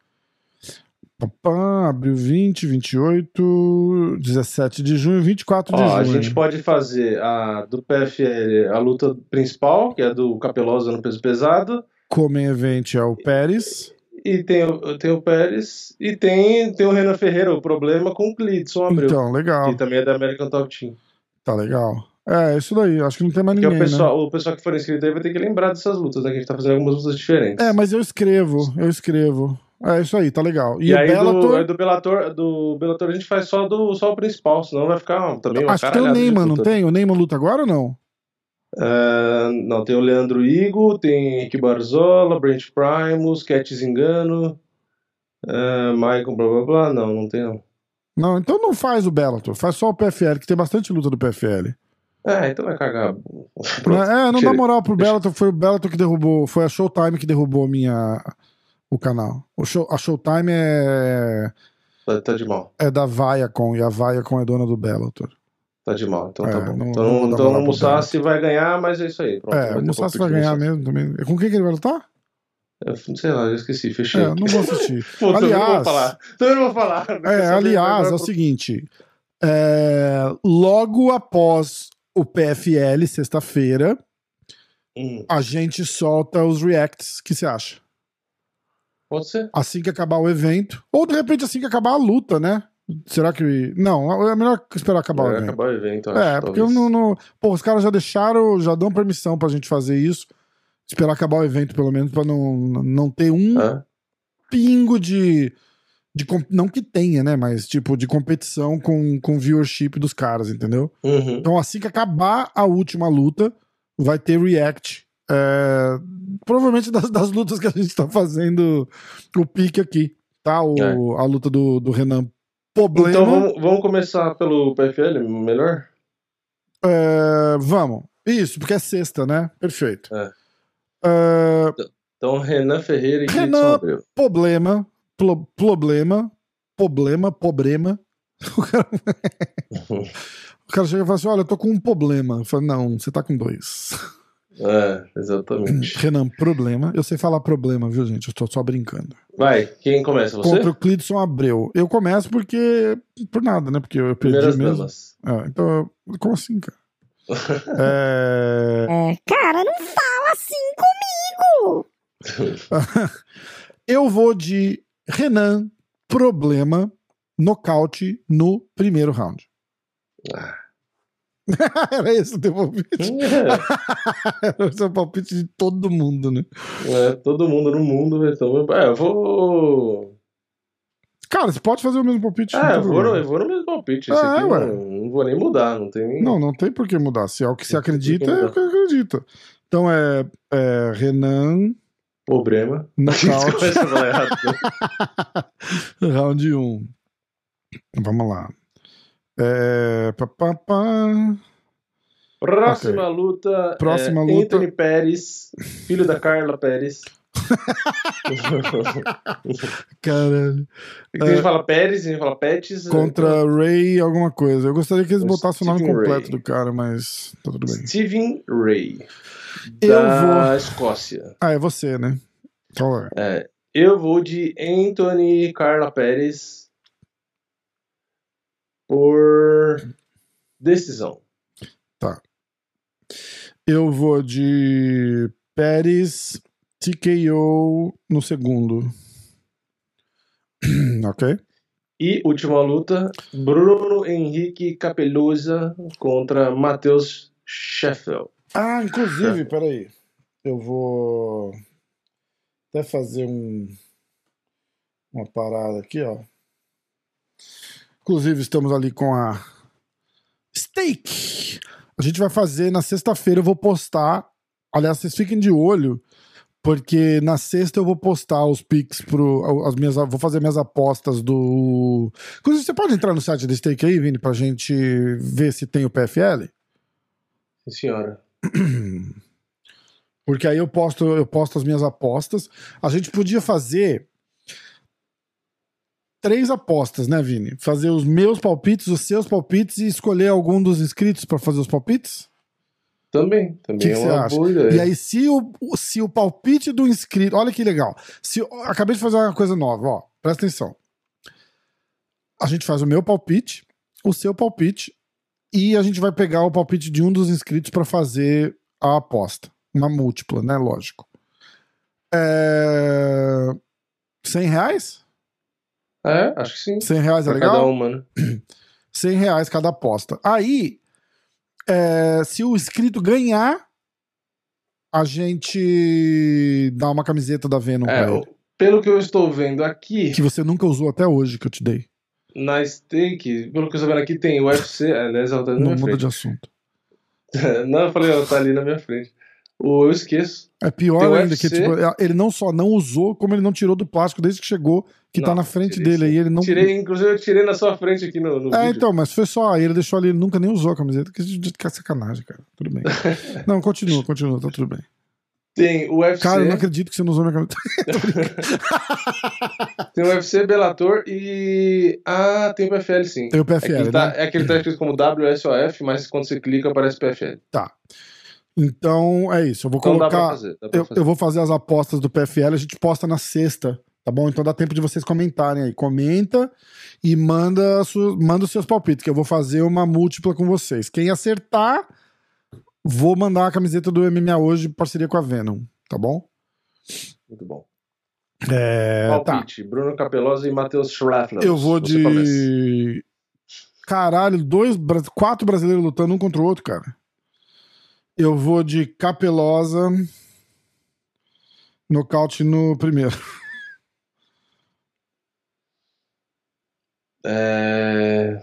Papá, abril 20, 28, 17 de junho, 24 de Ó, junho. a gente pode fazer a do PFL, a luta principal, que é do Capelosa no peso pesado. Como event é o Pérez. E tem, o- tem o Pérez. E tem, tem o Renan Ferreira, o problema com o Clidson Abreu. Então, legal. Que também é da American Top Team. Tá legal. É, isso daí. Acho que não tem mais Porque ninguém, o pessoal, né? o pessoal que for inscrito aí vai ter que lembrar dessas lutas, né? Que a gente tá fazendo algumas lutas diferentes. É, mas eu escrevo. Eu escrevo. É isso aí, tá legal. E, E, o aí Bellator... do, aí do Bellator, do Bellator a gente faz só, do, só o principal, senão vai ficar também uma Acho que tem o Neyman, não tem? O Neyman luta agora ou não? É, não, tem o Leandro Igo, tem Henrique Barzola, Brent Primus, Cat Zingano, é, Michael blá blá blá. Não, não tem não. Não, então não faz o Bellator. Faz só o PFL, que tem bastante luta do PFL. É, então vai cagar. Pronto, é, não dá moral pro Bellator. Foi o Bellator que derrubou. Foi a Showtime que derrubou minha, o canal. O show, a Showtime é, Tá, tá de mal. é da Viacom. E a Viacom é dona do Bellator. Tá de mal, então É, tá bom. não- então não então o Musashi vai ganhar, mas é isso aí. Pronto, é, vai o Musashi vai ganhar mesmo também. Com quem que ele vai lutar? Eu não sei lá, eu esqueci, fechei. É, não vou assistir. [LAUGHS] Pô, também não vou aliás- falar. Também não vou falar. É, aliás, é o seguinte. é, logo após o PFL, sexta-feira, Hum, a gente solta os reacts. O que você acha? pode ser. Assim que acabar o evento. Ou de repente assim que acabar a luta, né? Será que. Não, é melhor esperar acabar o Vai evento. acabar o evento, É, acho, porque eu não, não. Pô, os caras já deixaram, já dão permissão pra gente fazer isso. Esperar acabar o evento, pelo menos, pra não, não ter um É? pingo de. de não que tenha, né? Mas, tipo, de competição com, com viewership dos caras, entendeu? Uhum. Então, assim que acabar a última luta, vai ter react. é, provavelmente das, das lutas que a gente tá fazendo o pique aqui, tá? O, É. A luta do, do Renan Problema. Então vamos, vamos começar pelo PFL, melhor? É, vamos. Isso, porque é sexta, né? Perfeito. É. É, Então Renan Ferreira e Renan- problema, plo- problema, problema, problema. [LAUGHS] O cara, [LAUGHS] o cara chega e fala assim: Olha, eu tô com um problema. Eu falo, não, você tá com dois. É, exatamente. [CLEARS THROAT] Renan, problema. Eu sei falar problema, viu, gente? Eu tô só brincando. Vai, quem começa? Você? Contra o Clidson Abreu. Eu começo porque. Por nada, né? Porque eu perdi Primeiras mesmo. É, então, como assim, cara? [LAUGHS] É, É, cara, não fala assim comigo! [LAUGHS] eu vou de Renan, problema, nocaute no primeiro round. Ah. [LAUGHS] Era esse o teu palpite? [LAUGHS] É, Era o palpite de todo mundo, né? é, todo mundo no mundo. Então, é, eu vou. Cara, você pode fazer o mesmo palpite. tem eu vou, no, problema. eu vou no mesmo palpite. É, aqui ué. não, não vou nem mudar, não tem nem. Não, não tem por que mudar. Se é o que você acredita, é o que acredita. Então é, é Renan, Problema. nocaute, [LAUGHS] né? round 1. Vamos lá. É, pá, pá, pá. Próxima luta. Próxima é luta. Anthony Pérez, filho da Carla Pérez. [LAUGHS] Caralho. a gente fala Pérez, a gente fala Pets. Contra Ray alguma coisa. Eu gostaria que eles botassem o nome Stephen completo Ray. do cara, mas tá tudo bem. Steven Ray. Eu da vou- Escócia. Ah, é você, né? Qual é? É, eu vou de Anthony Carla Pérez. Por decisão. Eu vou de Pérez TKO no segundo. [CLEARS THROAT] ok? E última luta, Bruno Henrique Capelusa contra Matheus Sheffield. Ah, inclusive, peraí. Eu vou até fazer um uma parada aqui, ó. Inclusive, estamos ali com a Steak. A gente vai fazer na sexta-feira, eu vou postar. Aliás, vocês fiquem de olho, porque na sexta eu vou postar os pics pro. As minhas, vou fazer minhas apostas do. Inclusive, você pode entrar no site da Steak aí, Vini, pra gente ver se tem o PFL? Sim, senhora. [CLEARS THROAT] Porque aí eu posto, eu posto as minhas apostas. A gente podia fazer três apostas, né, Vini? Fazer os meus palpites, os seus palpites e escolher algum dos inscritos para fazer os palpites? Também, também que, é que você uma acha? boa ideia. E aí, se o, se o palpite do inscrito. Olha que legal. Se, acabei de fazer uma coisa nova, ó. Presta atenção. A gente faz o meu palpite, o seu palpite, e a gente vai pegar o palpite de um dos inscritos para fazer a aposta. Uma múltipla, né? Lógico. É... 100 reais? É, acho que sim. 100 reais é Pra legal? cada uma, né? 100 reais cada aposta. Aí, é, se o inscrito ganhar, a gente dá uma camiseta da Venom É, pra ele. pelo que eu estou vendo aqui, Que você nunca usou até hoje, que eu te dei. na stake, pelo que eu estou vendo aqui, tem UFC. Aliás, ela tá Não muda frente. de assunto. [LAUGHS] Não, eu falei, ela tá ali na minha frente. O, eu esqueço. É pior Tem ainda, que UFC. tipo, ele não só não usou, como ele não tirou do plástico desde que chegou, que tá Não, na frente tirei dele aí. Ele não. Tirei, inclusive, eu tirei na sua frente aqui no, no É, vídeo. então, mas foi só. Aí ele deixou ali, ele nunca nem usou a camiseta, que que é sacanagem, cara. Tudo bem. [LAUGHS] não, continua, continua, tá tudo bem. Tem o UFC, Cara, eu não acredito que você não usou minha camiseta. [LAUGHS] [LAUGHS] tem o UFC, Bellator e. Ah, tem o PFL sim. Tem o É que, PFL, ele tá, né? é que ele tá escrito como WSOF, mas quando você clica aparece PFL. Tá. Então é isso. Eu vou Então colocar. fazer. Eu, eu vou fazer as apostas do PFL, a gente posta na sexta, tá bom? Então dá tempo de vocês comentarem aí. Comenta e manda, a sua- manda os seus palpites, que eu vou fazer uma múltipla com vocês. Quem acertar, vou mandar a camiseta do MMA hoje, em parceria com a Venom, tá bom? Muito bom. É, tá. Palpite, Bruno Capelosa e Matheus Schraffler. Eu vou de. Caralho, dois, quatro brasileiros lutando um contra o outro, cara. Eu vou de Capelosa. Nocaute no primeiro. [LAUGHS] É...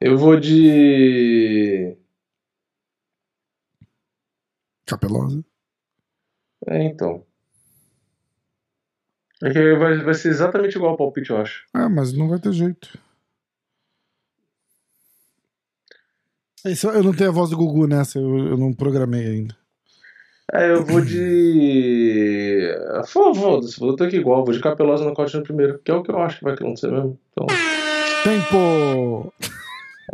Eu vou de. Capelosa. É, então. É que vai, vai ser exatamente igual ao palpite, eu acho. Ah, mas não vai ter jeito. Esse- eu não tenho a voz do Gugu nessa, eu, eu não programei ainda. É, eu vou de. Fo- Foda-se, vou ter que igual. Vou de Capelosa no corte no primeiro, que é o que eu acho que vai acontecer mesmo. Então, Tempo!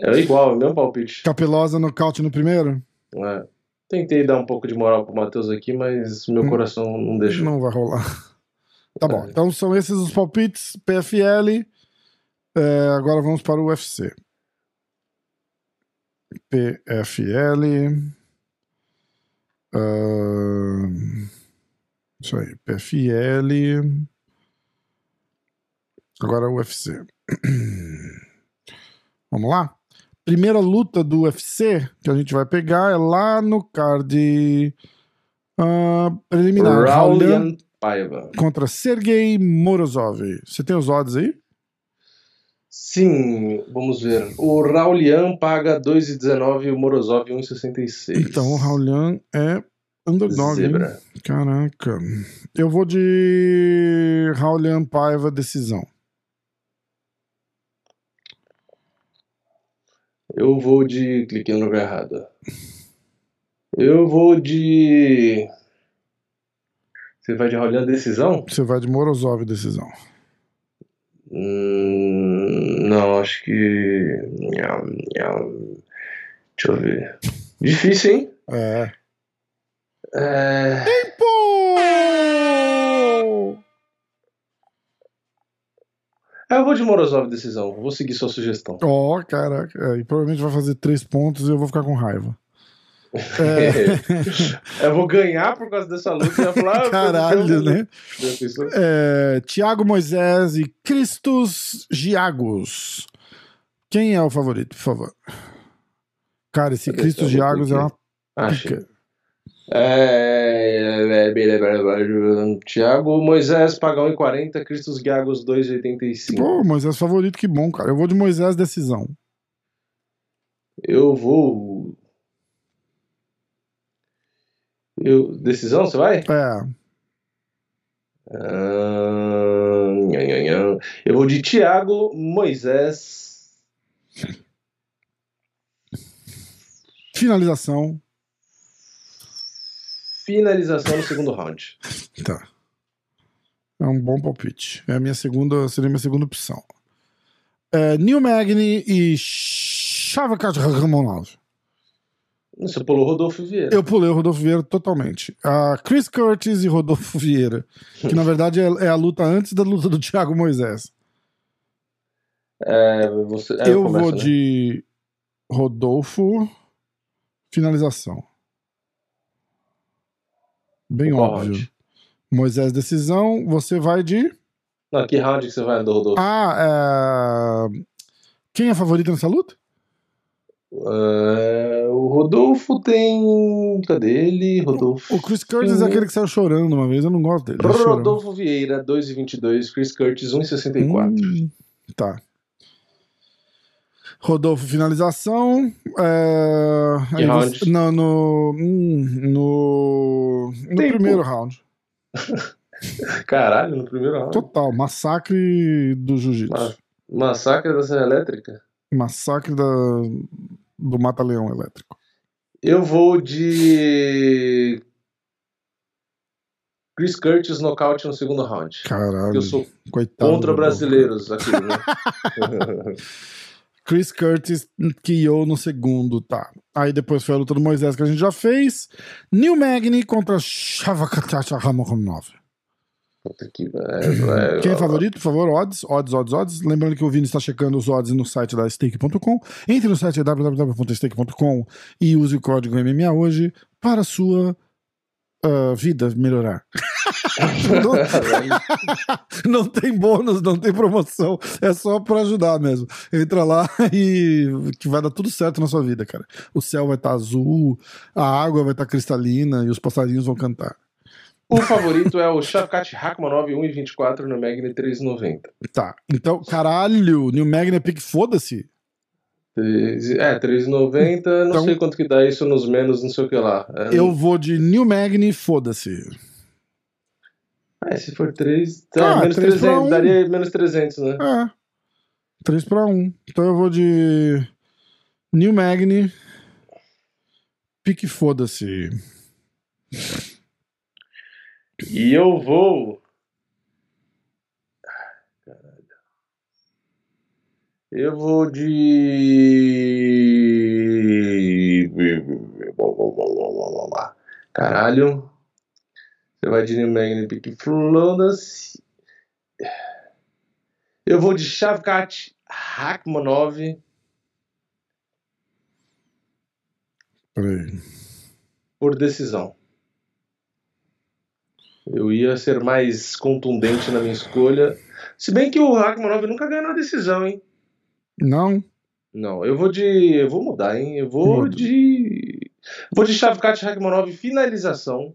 é igual, é o mesmo palpite. Capelosa nocaute no primeiro? É. Tentei dar um pouco de moral pro Matheus aqui, mas meu Hum. coração não deixa. Não vai rolar. Tá bom, É. então são esses os palpites. PFL. É, agora vamos para o UFC. PFL. ahn, isso aí, PFL. Agora o UFC. [CLEARS THROAT] Vamos lá? Primeira luta do UFC que a gente vai pegar é lá no card ah, preliminar. Raulian Paiva. contra Sergei Morozov. Você tem os odds aí? Sim, vamos ver. O Raulian paga 2,19 e o Morozov 1,66. Então o Raulian é underdog. hein? Zebra. Caraca. Eu vou de Raulian Paiva decisão. Eu vou de. Cliquei no lugar errado. Eu vou de. Você vai de Roland decisão? Você vai de Morozov decisão. Hum, não, acho que. Deixa eu ver. Difícil, hein? É. é... Tempo! É, eu vou de Morozov decisão. Vou seguir sua sugestão. Ó, oh, caraca. É, e provavelmente vai fazer três pontos e eu vou ficar com raiva. É, Eu vou ganhar por causa dessa luta e vai falar. ah, caralho, eu- né? Pensou? É, Tiago Moisés e Cristos Giagos. Quem é o favorito, por favor? Cara, esse Cadê Cristos luta Giagos é uma pica. É, Tiago Moisés, Pagão em 40, Cristos Giagos 2,85. Pô, Moisés favorito, que bom, cara. Eu vou de Moisés decisão. Eu vou. Eu... Decisão, você vai? É, Ah. Eu vou de Tiago Moisés. finalização. Finalização no segundo round. Tá. É um bom palpite. É a minha segunda, seria a minha segunda opção. É, Neil Magny e Shavkat Ramonov. Você pulou Rodolfo Vieira. Eu pulei o Rodolfo Vieira totalmente. A Chris Curtis e Rodolfo Vieira. Que na verdade é, é a luta antes da luta do Thiago Moisés. É, você... é, eu começo, vou né? de Rodolfo. Finalização. Bem Qual óbvio. round? Moisés decisão. Você vai de. Não, que round que você vai do Rodolfo? Ah, é... Quem é favorito nessa luta? É, o Rodolfo tem. Cadê ele? Rodolfo. O Chris Curtis é aquele que saiu chorando uma vez. Eu não gosto dele. Rodolfo Vieira, 2,22. Chris Curtis, 1,64. Hum, tá. Rodolfo, finalização. É... Aí round? você- Não, no. hum, no. No Tempo. primeiro round. [LAUGHS] Caralho, no primeiro round. Total. Massacre do jiu-jitsu. Ma- Massacre da Serra Elétrica. Massacre da... do Mata-Leão Elétrico. Eu vou de. Chris Curtis nocaute no segundo round. Caralho. Eu sou Coitado. contra brasileiros aqui, né? [LAUGHS] Chris Curtis KO no segundo, tá. Aí depois foi a luta do Moisés que a gente já fez. Neil Magny contra Shavakatacha Ramonov. Puta que. É, Quem é favorito, por favor? Odds, odds, odds, odds. Lembrando que o Vini está checando os odds no site da stake.com. Entre no site www.stake.com e use o código MMA hoje para a sua ah, vida melhorar. [LAUGHS] [LAUGHS] não, tem bônus, não tem promoção. É só para ajudar mesmo. Entra lá e que vai dar tudo certo na sua vida, cara. O céu vai estar azul, a água vai estar cristalina e os passarinhos vão cantar. O favorito é o Shavkat Rakhmonov 1,24 no Magni 3,90. Tá. Então, caralho, New Magna Pick, foda-se. Treze- É, 3,90, não Então- sei quanto que dá isso nos menos, não sei o que lá. É, Eu vou de New Magni, foda-se. É, se for 3, tá, Ah, menos três pra 300, um. daria menos 300, né? É. 3 pra 1. Então eu vou de New Magni. Pique foda-se. E eu vou. Caralho. Eu vou de. Caralho. Você vai de New Magni Pick Flodas. Eu vou de Shavkat Rakhmonov. Peraí. por decisão. Eu ia ser mais contundente na minha escolha. Se bem que o Rakhmonov nunca ganhou na decisão, hein? Não? Não, eu vou de. Eu vou mudar, hein? Eu vou Muda. de. Vou de Shavkat Rakhmonov finalização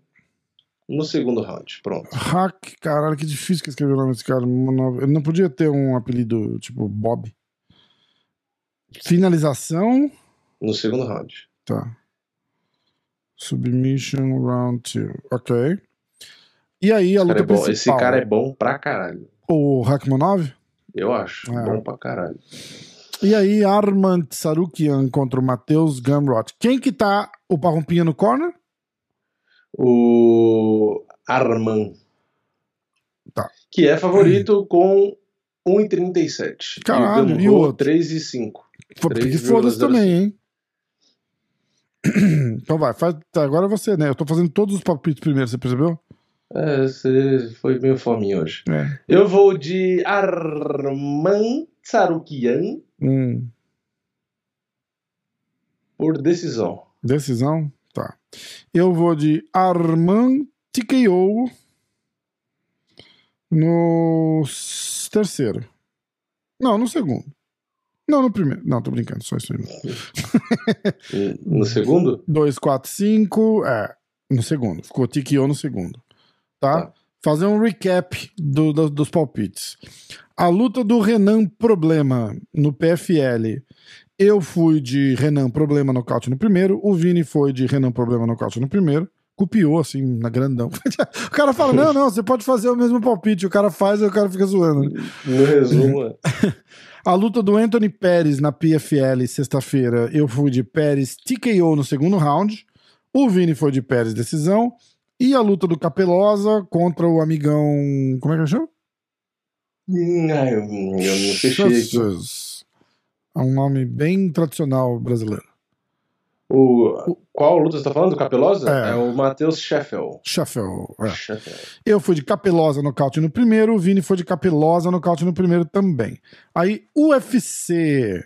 no segundo round. Pronto. Hack, caralho, que difícil que escrever o nome desse cara. Ele não podia ter um apelido tipo Bob. Finalização. No segundo round. Tá. Submission round 2. Ok. E aí, a luta é principal. Esse cara é bom pra caralho. O Rakhmonov? Eu acho. É. Bom pra caralho. E aí, Armand Sarukian contra o Matheus Gamrot. Quem que tá o Parrumpinha no corner? O Arman. Tá. Que é favorito [CLEARS THROAT] com 1,37. Caralho, e o outro? 3,5. Foi porque 3,05. foda-se também, hein? [CLEARS THROAT] Então vai, faz, agora é você, né? Eu tô fazendo todos os palpites primeiro, você percebeu? É, você foi meio fominho hoje. É. Eu vou de Arman Tsarukian Hum, por decisão. decisão? Tá. Eu vou de Arman TKO no terceiro. Não, no segundo. Não, no primeiro. Não, tô brincando, só isso aí. No [LAUGHS] no segundo? 2, 4, 5. É, no segundo. Ficou TKO no segundo. Tá? Tá. Fazer um recap do- do- dos palpites. A luta do Renan Problema no PFL. Eu fui de Renan Problema nocaute no primeiro. O Vini foi de Renan Problema nocaute no primeiro. Copiou, assim, na grandão. [LAUGHS] o cara fala: não, não, você pode fazer o mesmo palpite. O cara faz e o cara fica zoando. No resumo, é. [LAUGHS] A luta do Anthony Pérez na PFL sexta-feira, eu fui de Pérez TKO no segundo round. O Vini foi de Pérez decisão. E a luta do Capelosa contra o amigão. Como é que chama? Hum, ai, eu, eu não fechei. É um nome bem tradicional brasileiro. O, qual luta você tá falando? Do Capelosa? É. É, o Matheus Scheffel. Shuffle. é. Eu fui de Capelosa nocaute no primeiro, o Vini foi de Capelosa nocaute no primeiro também. Aí, UFC.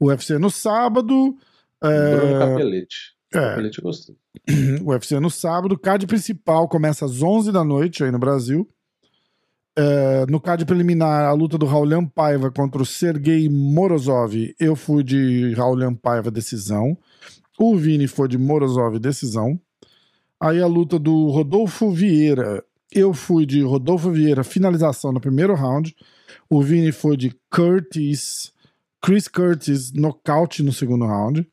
UFC no sábado. Bruno É, Capelete. é, Capelete eu gostei. [CLEARS THROAT] UFC no sábado. Card principal começa às 11 da noite aí no Brasil. É, no card preliminar, a luta do Raulian Paiva contra o Sergei Morozov. Eu fui de Raulian Paiva decisão. O Vini foi de Morozov decisão. Aí a luta do Rodolfo Vieira. Eu fui de Rodolfo Vieira finalização no primeiro round. O Vini foi de Curtis. Chris Curtis nocaute no segundo round.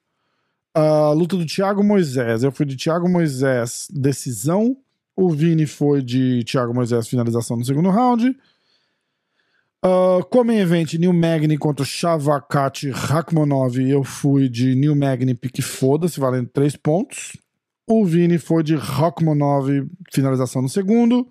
A luta do Thiago Moisés. Eu fui de Thiago Moisés decisão. O Vini foi de Thiago Moisés finalização no segundo round. Uh, Comem Event New Magni contra o Shavkat Rakhmonov. Eu fui de New Magni pique foda-se, valendo 3 pontos. O Vini foi de Rakhmonov finalização no segundo.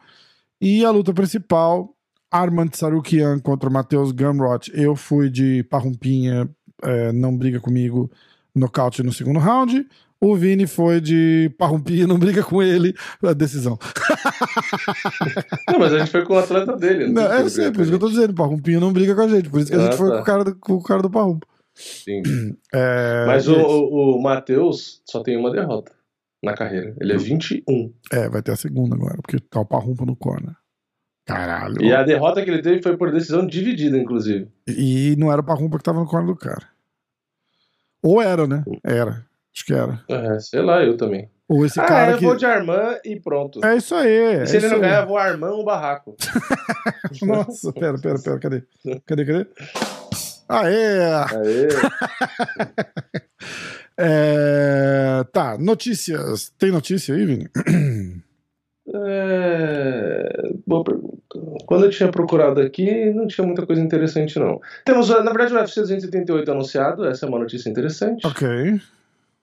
E a luta principal, Armand Sarukian contra Matheus Gamrot. Eu fui de Parrumpinha, é, não briga comigo, nocaute no segundo round. O Vini foi de Parrumpinha, não briga com ele, a decisão. [LAUGHS] Não, mas a gente foi com o atleta dele. Não, tem é sempre, por isso que eu tô dizendo, Parrumpinha não briga com a gente, por isso que a Ah, gente foi tá. com o cara do, com o cara do Parrumpo. Sim. [CLEARS THROAT] É, Mas o, o, o Matheus só tem uma derrota na carreira. Ele é 21. É, vai ter a segunda agora, porque tá o Parrumpo no corner. Caralho. E a derrota que ele teve foi por decisão dividida, inclusive. E não era o Parrumpa que tava no corner do cara. Ou era, né? Era. Acho que era. É, sei lá, eu também. Ou esse ah, cara eu que. vou de Armand e pronto. É isso aí. É se ele não aí. ganhar, eu vou Armand o barraco. [LAUGHS] Nossa, pera, pera, pera, cadê? Cadê, cadê? Aê! Aê. [LAUGHS] É, Tá, notícias. Tem notícia aí, Vini? [CLEARS THROAT] É... Boa pergunta. Quando eu tinha procurado aqui, não tinha muita coisa interessante, não. Temos, na verdade, o UFC 278 anunciado. Essa é uma notícia interessante. Ok.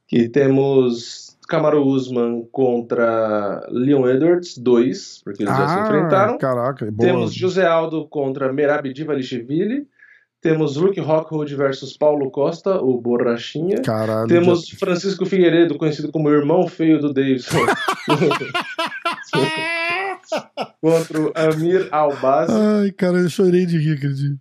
Que temos Kamaru Usman contra Leon Edwards 2, porque eles já se enfrentaram. Ah, Caraca, boa. Temos José Aldo contra Merab Divalishvili. Temos Luke Rockhold versus Paulo Costa, o Borrachinha. Caralho. Temos Francisco Figueiredo, conhecido como irmão feio do Davidson. [LAUGHS] [LAUGHS] [LAUGHS] contra o Amir Albaz. Ai, cara, eu chorei de rir dia.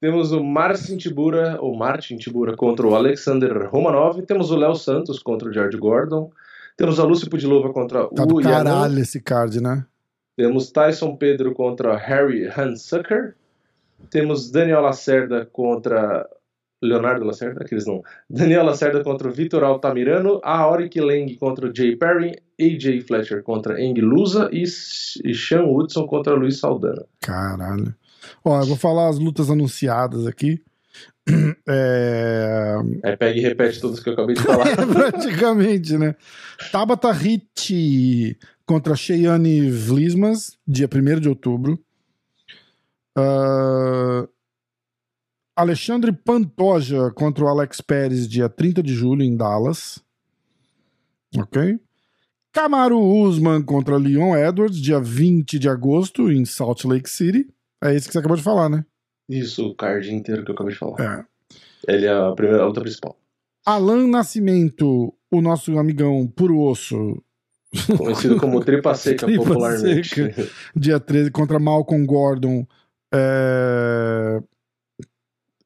Temos o Marcin Tibura, ou Martin Tibura, contra o Alexander Romanov. Temos o Léo Santos contra o George Gordon. Temos a Lúcia Pudilova contra Tá o Yanan. caralho esse card, né? Temos Tyson Pedro contra Harry Hansucker. Temos Daniel Lacerda contra Leonardo Lacerda, aqueles não. Daniel Lacerda contra o Vitor Altamirano. Aoric Leng contra o Jay Perry. AJ Fletcher contra Eng Lusa. E Sean Woodson contra Luiz Saldana. Caralho. Ó, eu vou falar as lutas anunciadas aqui. [CLEARS THROAT] É... Aí pega e repete todos que eu acabei de [LAUGHS] falar. Praticamente, né? Tabata Hit contra Cheyenne Vlismas, dia 1 de outubro. Ah, Alexandre Pantoja contra o Alex Pérez, dia 30 de julho, em Dallas. Ok? Kamaru Usman contra Leon Edwards, dia 20 de agosto, em Salt Lake City. É isso que você acabou de falar, né? Isso, o card inteiro que eu acabei de falar. É. Ele é a primeira a luta principal. Alan Nascimento, o nosso amigão puro osso, Conhecido como Tripa [LAUGHS] Seca Tripa popularmente. Seca. Dia 13 contra Malcolm Gordon. É...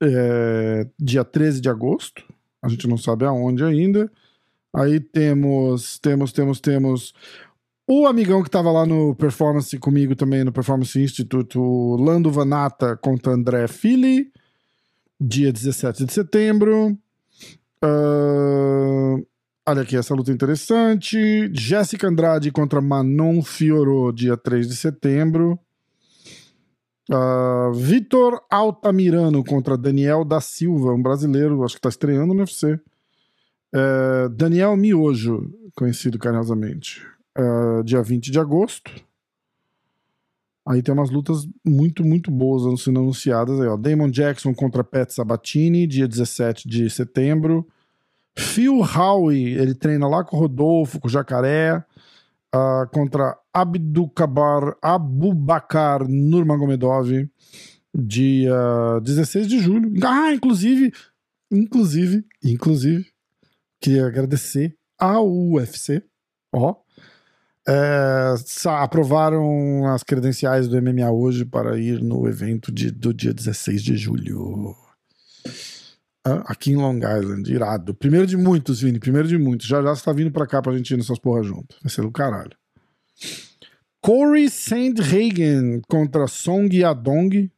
É... Dia 13 de agosto. A gente não sabe aonde ainda. Aí temos, temos, temos, temos o amigão que tava lá no Performance comigo também, no Performance Institute, o Lando Vanata contra André Fili, dia 17 de setembro. Uh, olha aqui, essa luta interessante. Jéssica Andrade contra Manon Fiorot, dia 3 de setembro. Uh, Vitor Altamirano contra Daniel da Silva, um brasileiro, acho que tá estreando no UFC. Uh, Daniel Miojo, conhecido carinhosamente. Uh, dia 20 de agosto. Aí tem umas lutas muito, muito boas sendo anunciadas aí, ó. Damon Jackson contra Pat Sabatini, dia 17 de setembro. Phil Howe, ele treina lá com o Rodolfo, com o Jacaré, uh, contra Abdukabar Abubakar Nurmagomedov, dia 16 de julho. Ah, inclusive, inclusive, inclusive, queria agradecer ao UFC, ó, é, aprovaram as credenciais do MMA hoje para ir no evento de, do dia 16 de julho. Aqui em Long Island, irado. Primeiro de muitos, Vini, primeiro de muitos. Já já você tá vindo pra cá pra gente ir nessas porra junto. Vai ser do caralho. Corey Sandhagen contra Song Yadong.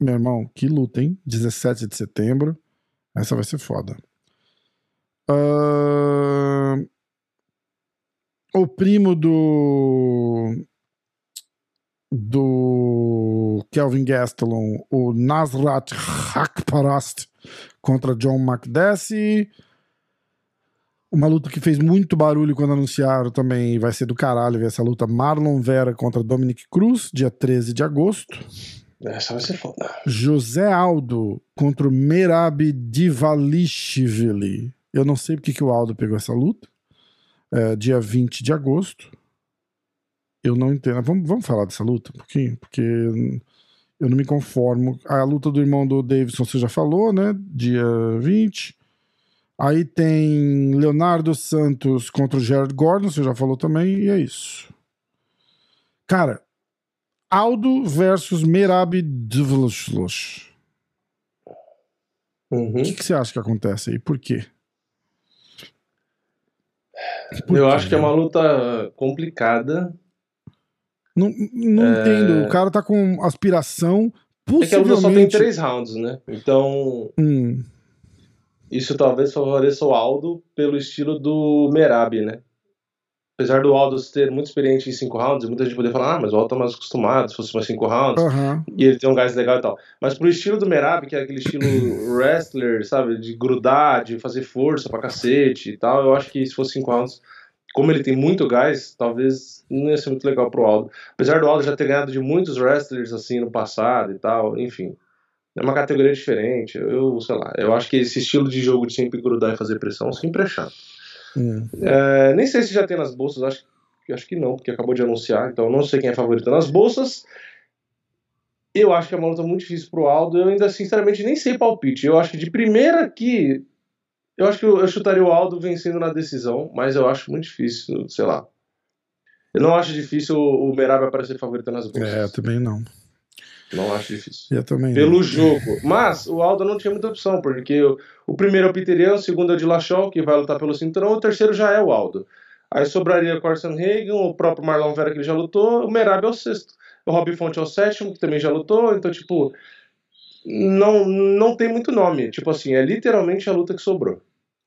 Meu irmão, que luta, hein? 17 de setembro. Essa vai ser foda. Uh... O primo do. Do Kelvin Gastelum, o Nasrat Hakparast contra John McDessie. Uma luta que fez muito barulho quando anunciaram também. Vai ser do caralho ver essa luta. Marlon Vera contra Dominic Cruz, dia 13 de agosto. Essa vai ser foda. José Aldo contra o Merab Divalishvili. Eu não sei porque que o Aldo pegou essa luta. É, dia 20 de agosto. Eu não entendo. Vamos, vamos falar dessa luta um pouquinho? Porque eu não me conformo. A luta do irmão do Davidson você já falou, né? Dia 20. Aí tem Leonardo Santos contra o Jared Gordon, você já falou também, e é isso. Cara, Aldo versus Merab Dvloshlosh. Uhum. O que, que você acha que acontece aí? Por quê? Por Eu quê? acho que é uma luta complicada. Não, não É. entendo. O cara tá com aspiração. É que a luta só tem Possivelmente. três rounds, né? Então, Hum, isso talvez favoreça o Aldo pelo estilo do Merab, né? Apesar do Aldo ter muito experiente em cinco rounds, muita gente poderia falar, ah, mas o Aldo tá mais acostumado, se fosse mais cinco rounds, aham. e ele tem um gás legal e tal. Mas pro estilo do Merab, que é aquele estilo [COUGHS] wrestler, sabe? De grudar, de fazer força pra cacete e tal, eu acho que se fosse cinco rounds, como ele tem muito gás, talvez não ia ser muito legal pro Aldo. Apesar do Aldo já ter ganhado de muitos wrestlers assim no passado e tal, enfim. É uma categoria diferente. Eu, sei lá, eu acho que esse estilo de jogo de sempre grudar e fazer pressão sempre é chato. Hum. É, nem sei se já tem nas bolsas, acho, acho que não, porque acabou de anunciar, então não sei quem é favorito nas bolsas. Eu acho que é uma luta muito difícil pro Aldo. Eu ainda, sinceramente, nem sei palpite. Eu acho que de primeira aqui. Eu acho que eu, eu chutaria o Aldo vencendo na decisão, mas eu acho muito difícil, sei lá. Eu não acho difícil o, o Merab aparecer favorito nas bolsas. É, também não. Não acho difícil. Eu também Pelo não. jogo. Mas o Aldo não tinha muita opção, porque o, o primeiro é o Peter Yan, o segundo é o Dillashaw, que vai lutar pelo cinturão, o terceiro já é o Aldo. Aí sobraria o Carson Hagen, o próprio Marlon Vera, que ele já lutou, o Merab é o sexto. O Robbie Fonte é o sétimo, que também já lutou, então, tipo, não, não tem muito nome. Tipo assim, é literalmente a luta que sobrou.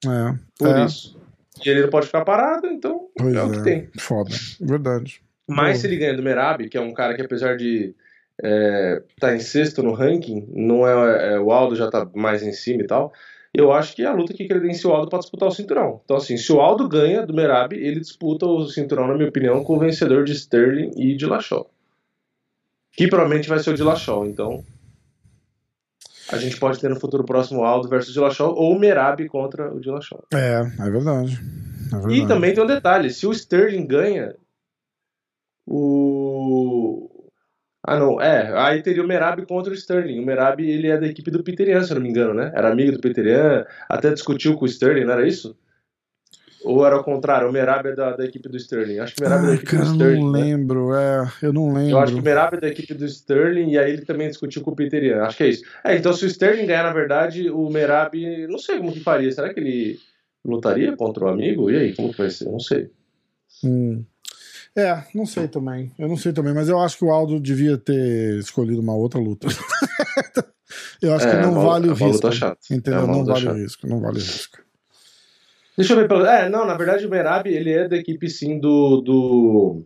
É, Por é, isso. E ele não pode ficar parado, então Pois é o que tem. Foda. Verdade. Mas Boa. se ele ganha do Merab, que é um cara que apesar de estar tá em sexto no ranking, não é, é, o Aldo já tá mais em cima e tal. Eu acho que é a luta que credencia o Aldo para disputar o cinturão. Então, assim, se o Aldo ganha do Merab, ele disputa o cinturão, na minha opinião, com o vencedor de Sterling e de Lachol. Que provavelmente vai ser o de Lachol. Então, a gente pode ter no futuro próximo Aldo versus o Dillashaw ou o Merab contra o Dillashaw. É, é verdade. É verdade. E também tem um detalhe: se o Sterling ganha, o. Ah, não, é. Aí teria o Merab contra o Sterling. O Merab, ele é da equipe do Peter Yan, se eu não me engano, né? Era amigo do Peter Yan, até discutiu com o Sterling, não era isso? Ou era o contrário, o Merab é da, da equipe do Sterling? Acho que o Merab é da Ah, equipe cara, do eu Sterling. não né? lembro, é, eu não lembro. Eu acho que o Merab é da equipe do Sterling e aí ele também discutiu com o Peter Yan. Acho que é isso. É, então se o Sterling ganhar, na verdade, o Merab, não sei como que faria. Será que ele lutaria contra o amigo? E aí, como que vai ser? Não sei. Hum. É, não sei também. Eu não sei também, mas eu acho que o Aldo devia ter escolhido uma outra luta. [LAUGHS] eu acho É, que não vale o risco. Entendeu? não vale o risco, não vale o risco. Deixa eu ver pelo. É, não, na verdade o Merab ele é da equipe sim do. do...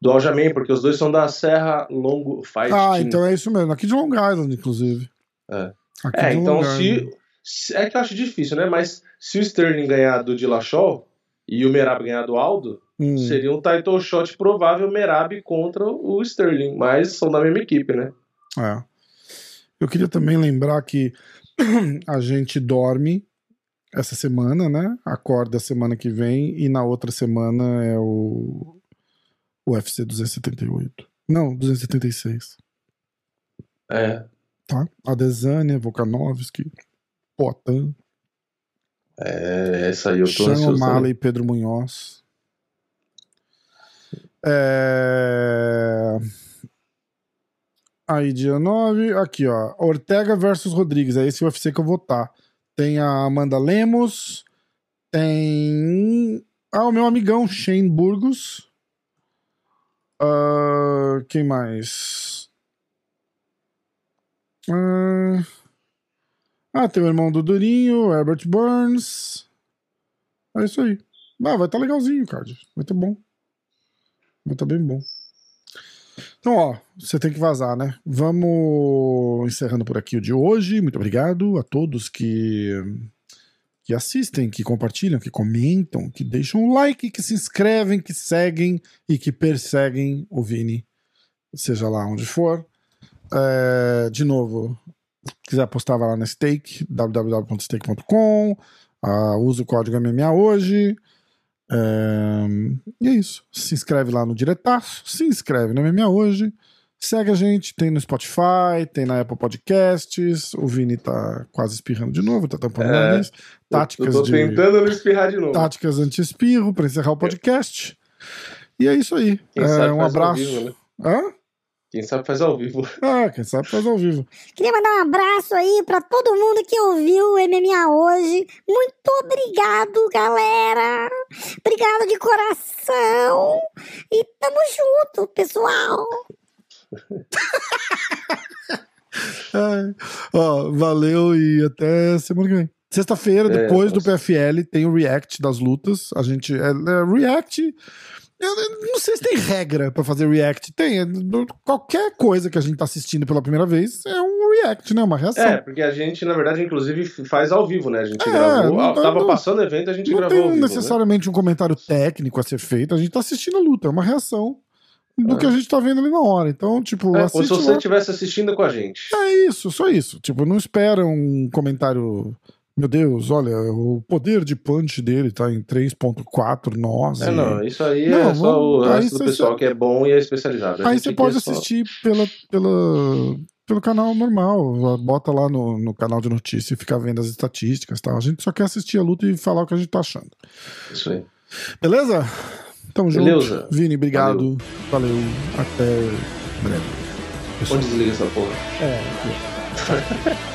Do Aljamain, porque os dois são da Serra Longo Fight Ah, Team. então é isso mesmo. Aqui de Long Island, inclusive. É. Aqui É, então se, se- É que eu acho difícil, né? Mas se o Sterling ganhar do Dillashaw e o Merab ganhar do Aldo, Hum. seria um title shot provável Merab contra o Sterling. Mas são da mesma equipe, né? É. Eu queria também lembrar que [CLEARS THROAT] a gente dorme essa semana, né? Acorda semana que vem e na outra semana é o UFC 278. Não, 276. É. Tá? Adesanya, Volkanovski, Potan, É, essa aí eu tô Sean. O'Malley e Pedro Munhoz. É... Aí, dia 9. Aqui, ó. Ortega versus Rodrigues. É esse UFC que eu vou votar. Tem a Amanda Lemos. Tem. Ah, o meu amigão Shane Burgos. Ah, quem mais? Ah, ah, tem o irmão do Durinho, Herbert Burns. É isso aí. Ah, vai estar legalzinho, cara. Vai estar bom. Vai estar bem bom. Então, ó, você tem que vazar, né? Vamos encerrando por aqui o de hoje. Muito obrigado a todos que, que assistem, que compartilham, que comentam, que deixam um like, que se inscrevem, que seguem e que perseguem o Vini, seja lá onde for. É, de novo, quiser apostar, vai lá na Stake, www.stake.com. Ah, usa o código MMA hoje. É, e é isso. Se inscreve lá no Diretaço, se inscreve no MMA hoje. Segue a gente, tem no Spotify, tem na Apple Podcasts. O Vini tá quase espirrando de novo, tá tampando É, nariz. Táticas eu tô de tentando não espirrar de novo. táticas anti-espirro para encerrar o podcast. E é isso aí. É, um abraço. vivo, né? Hã? Quem sabe faz ao vivo. [LAUGHS] Ah, quem sabe faz ao vivo. Queria mandar um abraço aí pra todo mundo que ouviu o MMA hoje. Muito obrigado, galera. Obrigado de coração. E tamo junto, pessoal. [LAUGHS] É. Ó, valeu e até semana que vem. Sexta-feira, É, depois do nossa. PFL, tem o react das lutas. A gente. É, é, react. Eu não sei se tem regra pra fazer react. Tem. é, qualquer coisa que a gente tá assistindo pela primeira vez é um react, né? Uma reação. É, porque a gente, na verdade, inclusive, faz ao vivo, né? A gente É, gravou. não ah, tá- tava não- passando o evento, a gente não gravou tem ao vivo. né? necessariamente um comentário técnico a ser feito. A gente tá assistindo a luta. É uma reação do que a gente tá vendo ali na hora. Então, tipo, É, ou se você estivesse assistindo com a gente. É isso, só isso. Tipo, não espera um comentário. Meu Deus, olha, o poder de punch dele tá em 3.4, nossa. É, não, isso aí Não, é só o vamos- resto do pessoal que é bom e é especializado. A Aí você pode é só- assistir pela, pela, pelo canal normal. Bota lá no, no canal de notícia e ficar vendo as estatísticas e tal. A gente só quer assistir a luta e falar o que a gente tá achando. Isso aí. Beleza? Tamo junto. Beleza. Vini, obrigado. Valeu. Até breve. Onde desliga essa porra? É, aqui. [LAUGHS]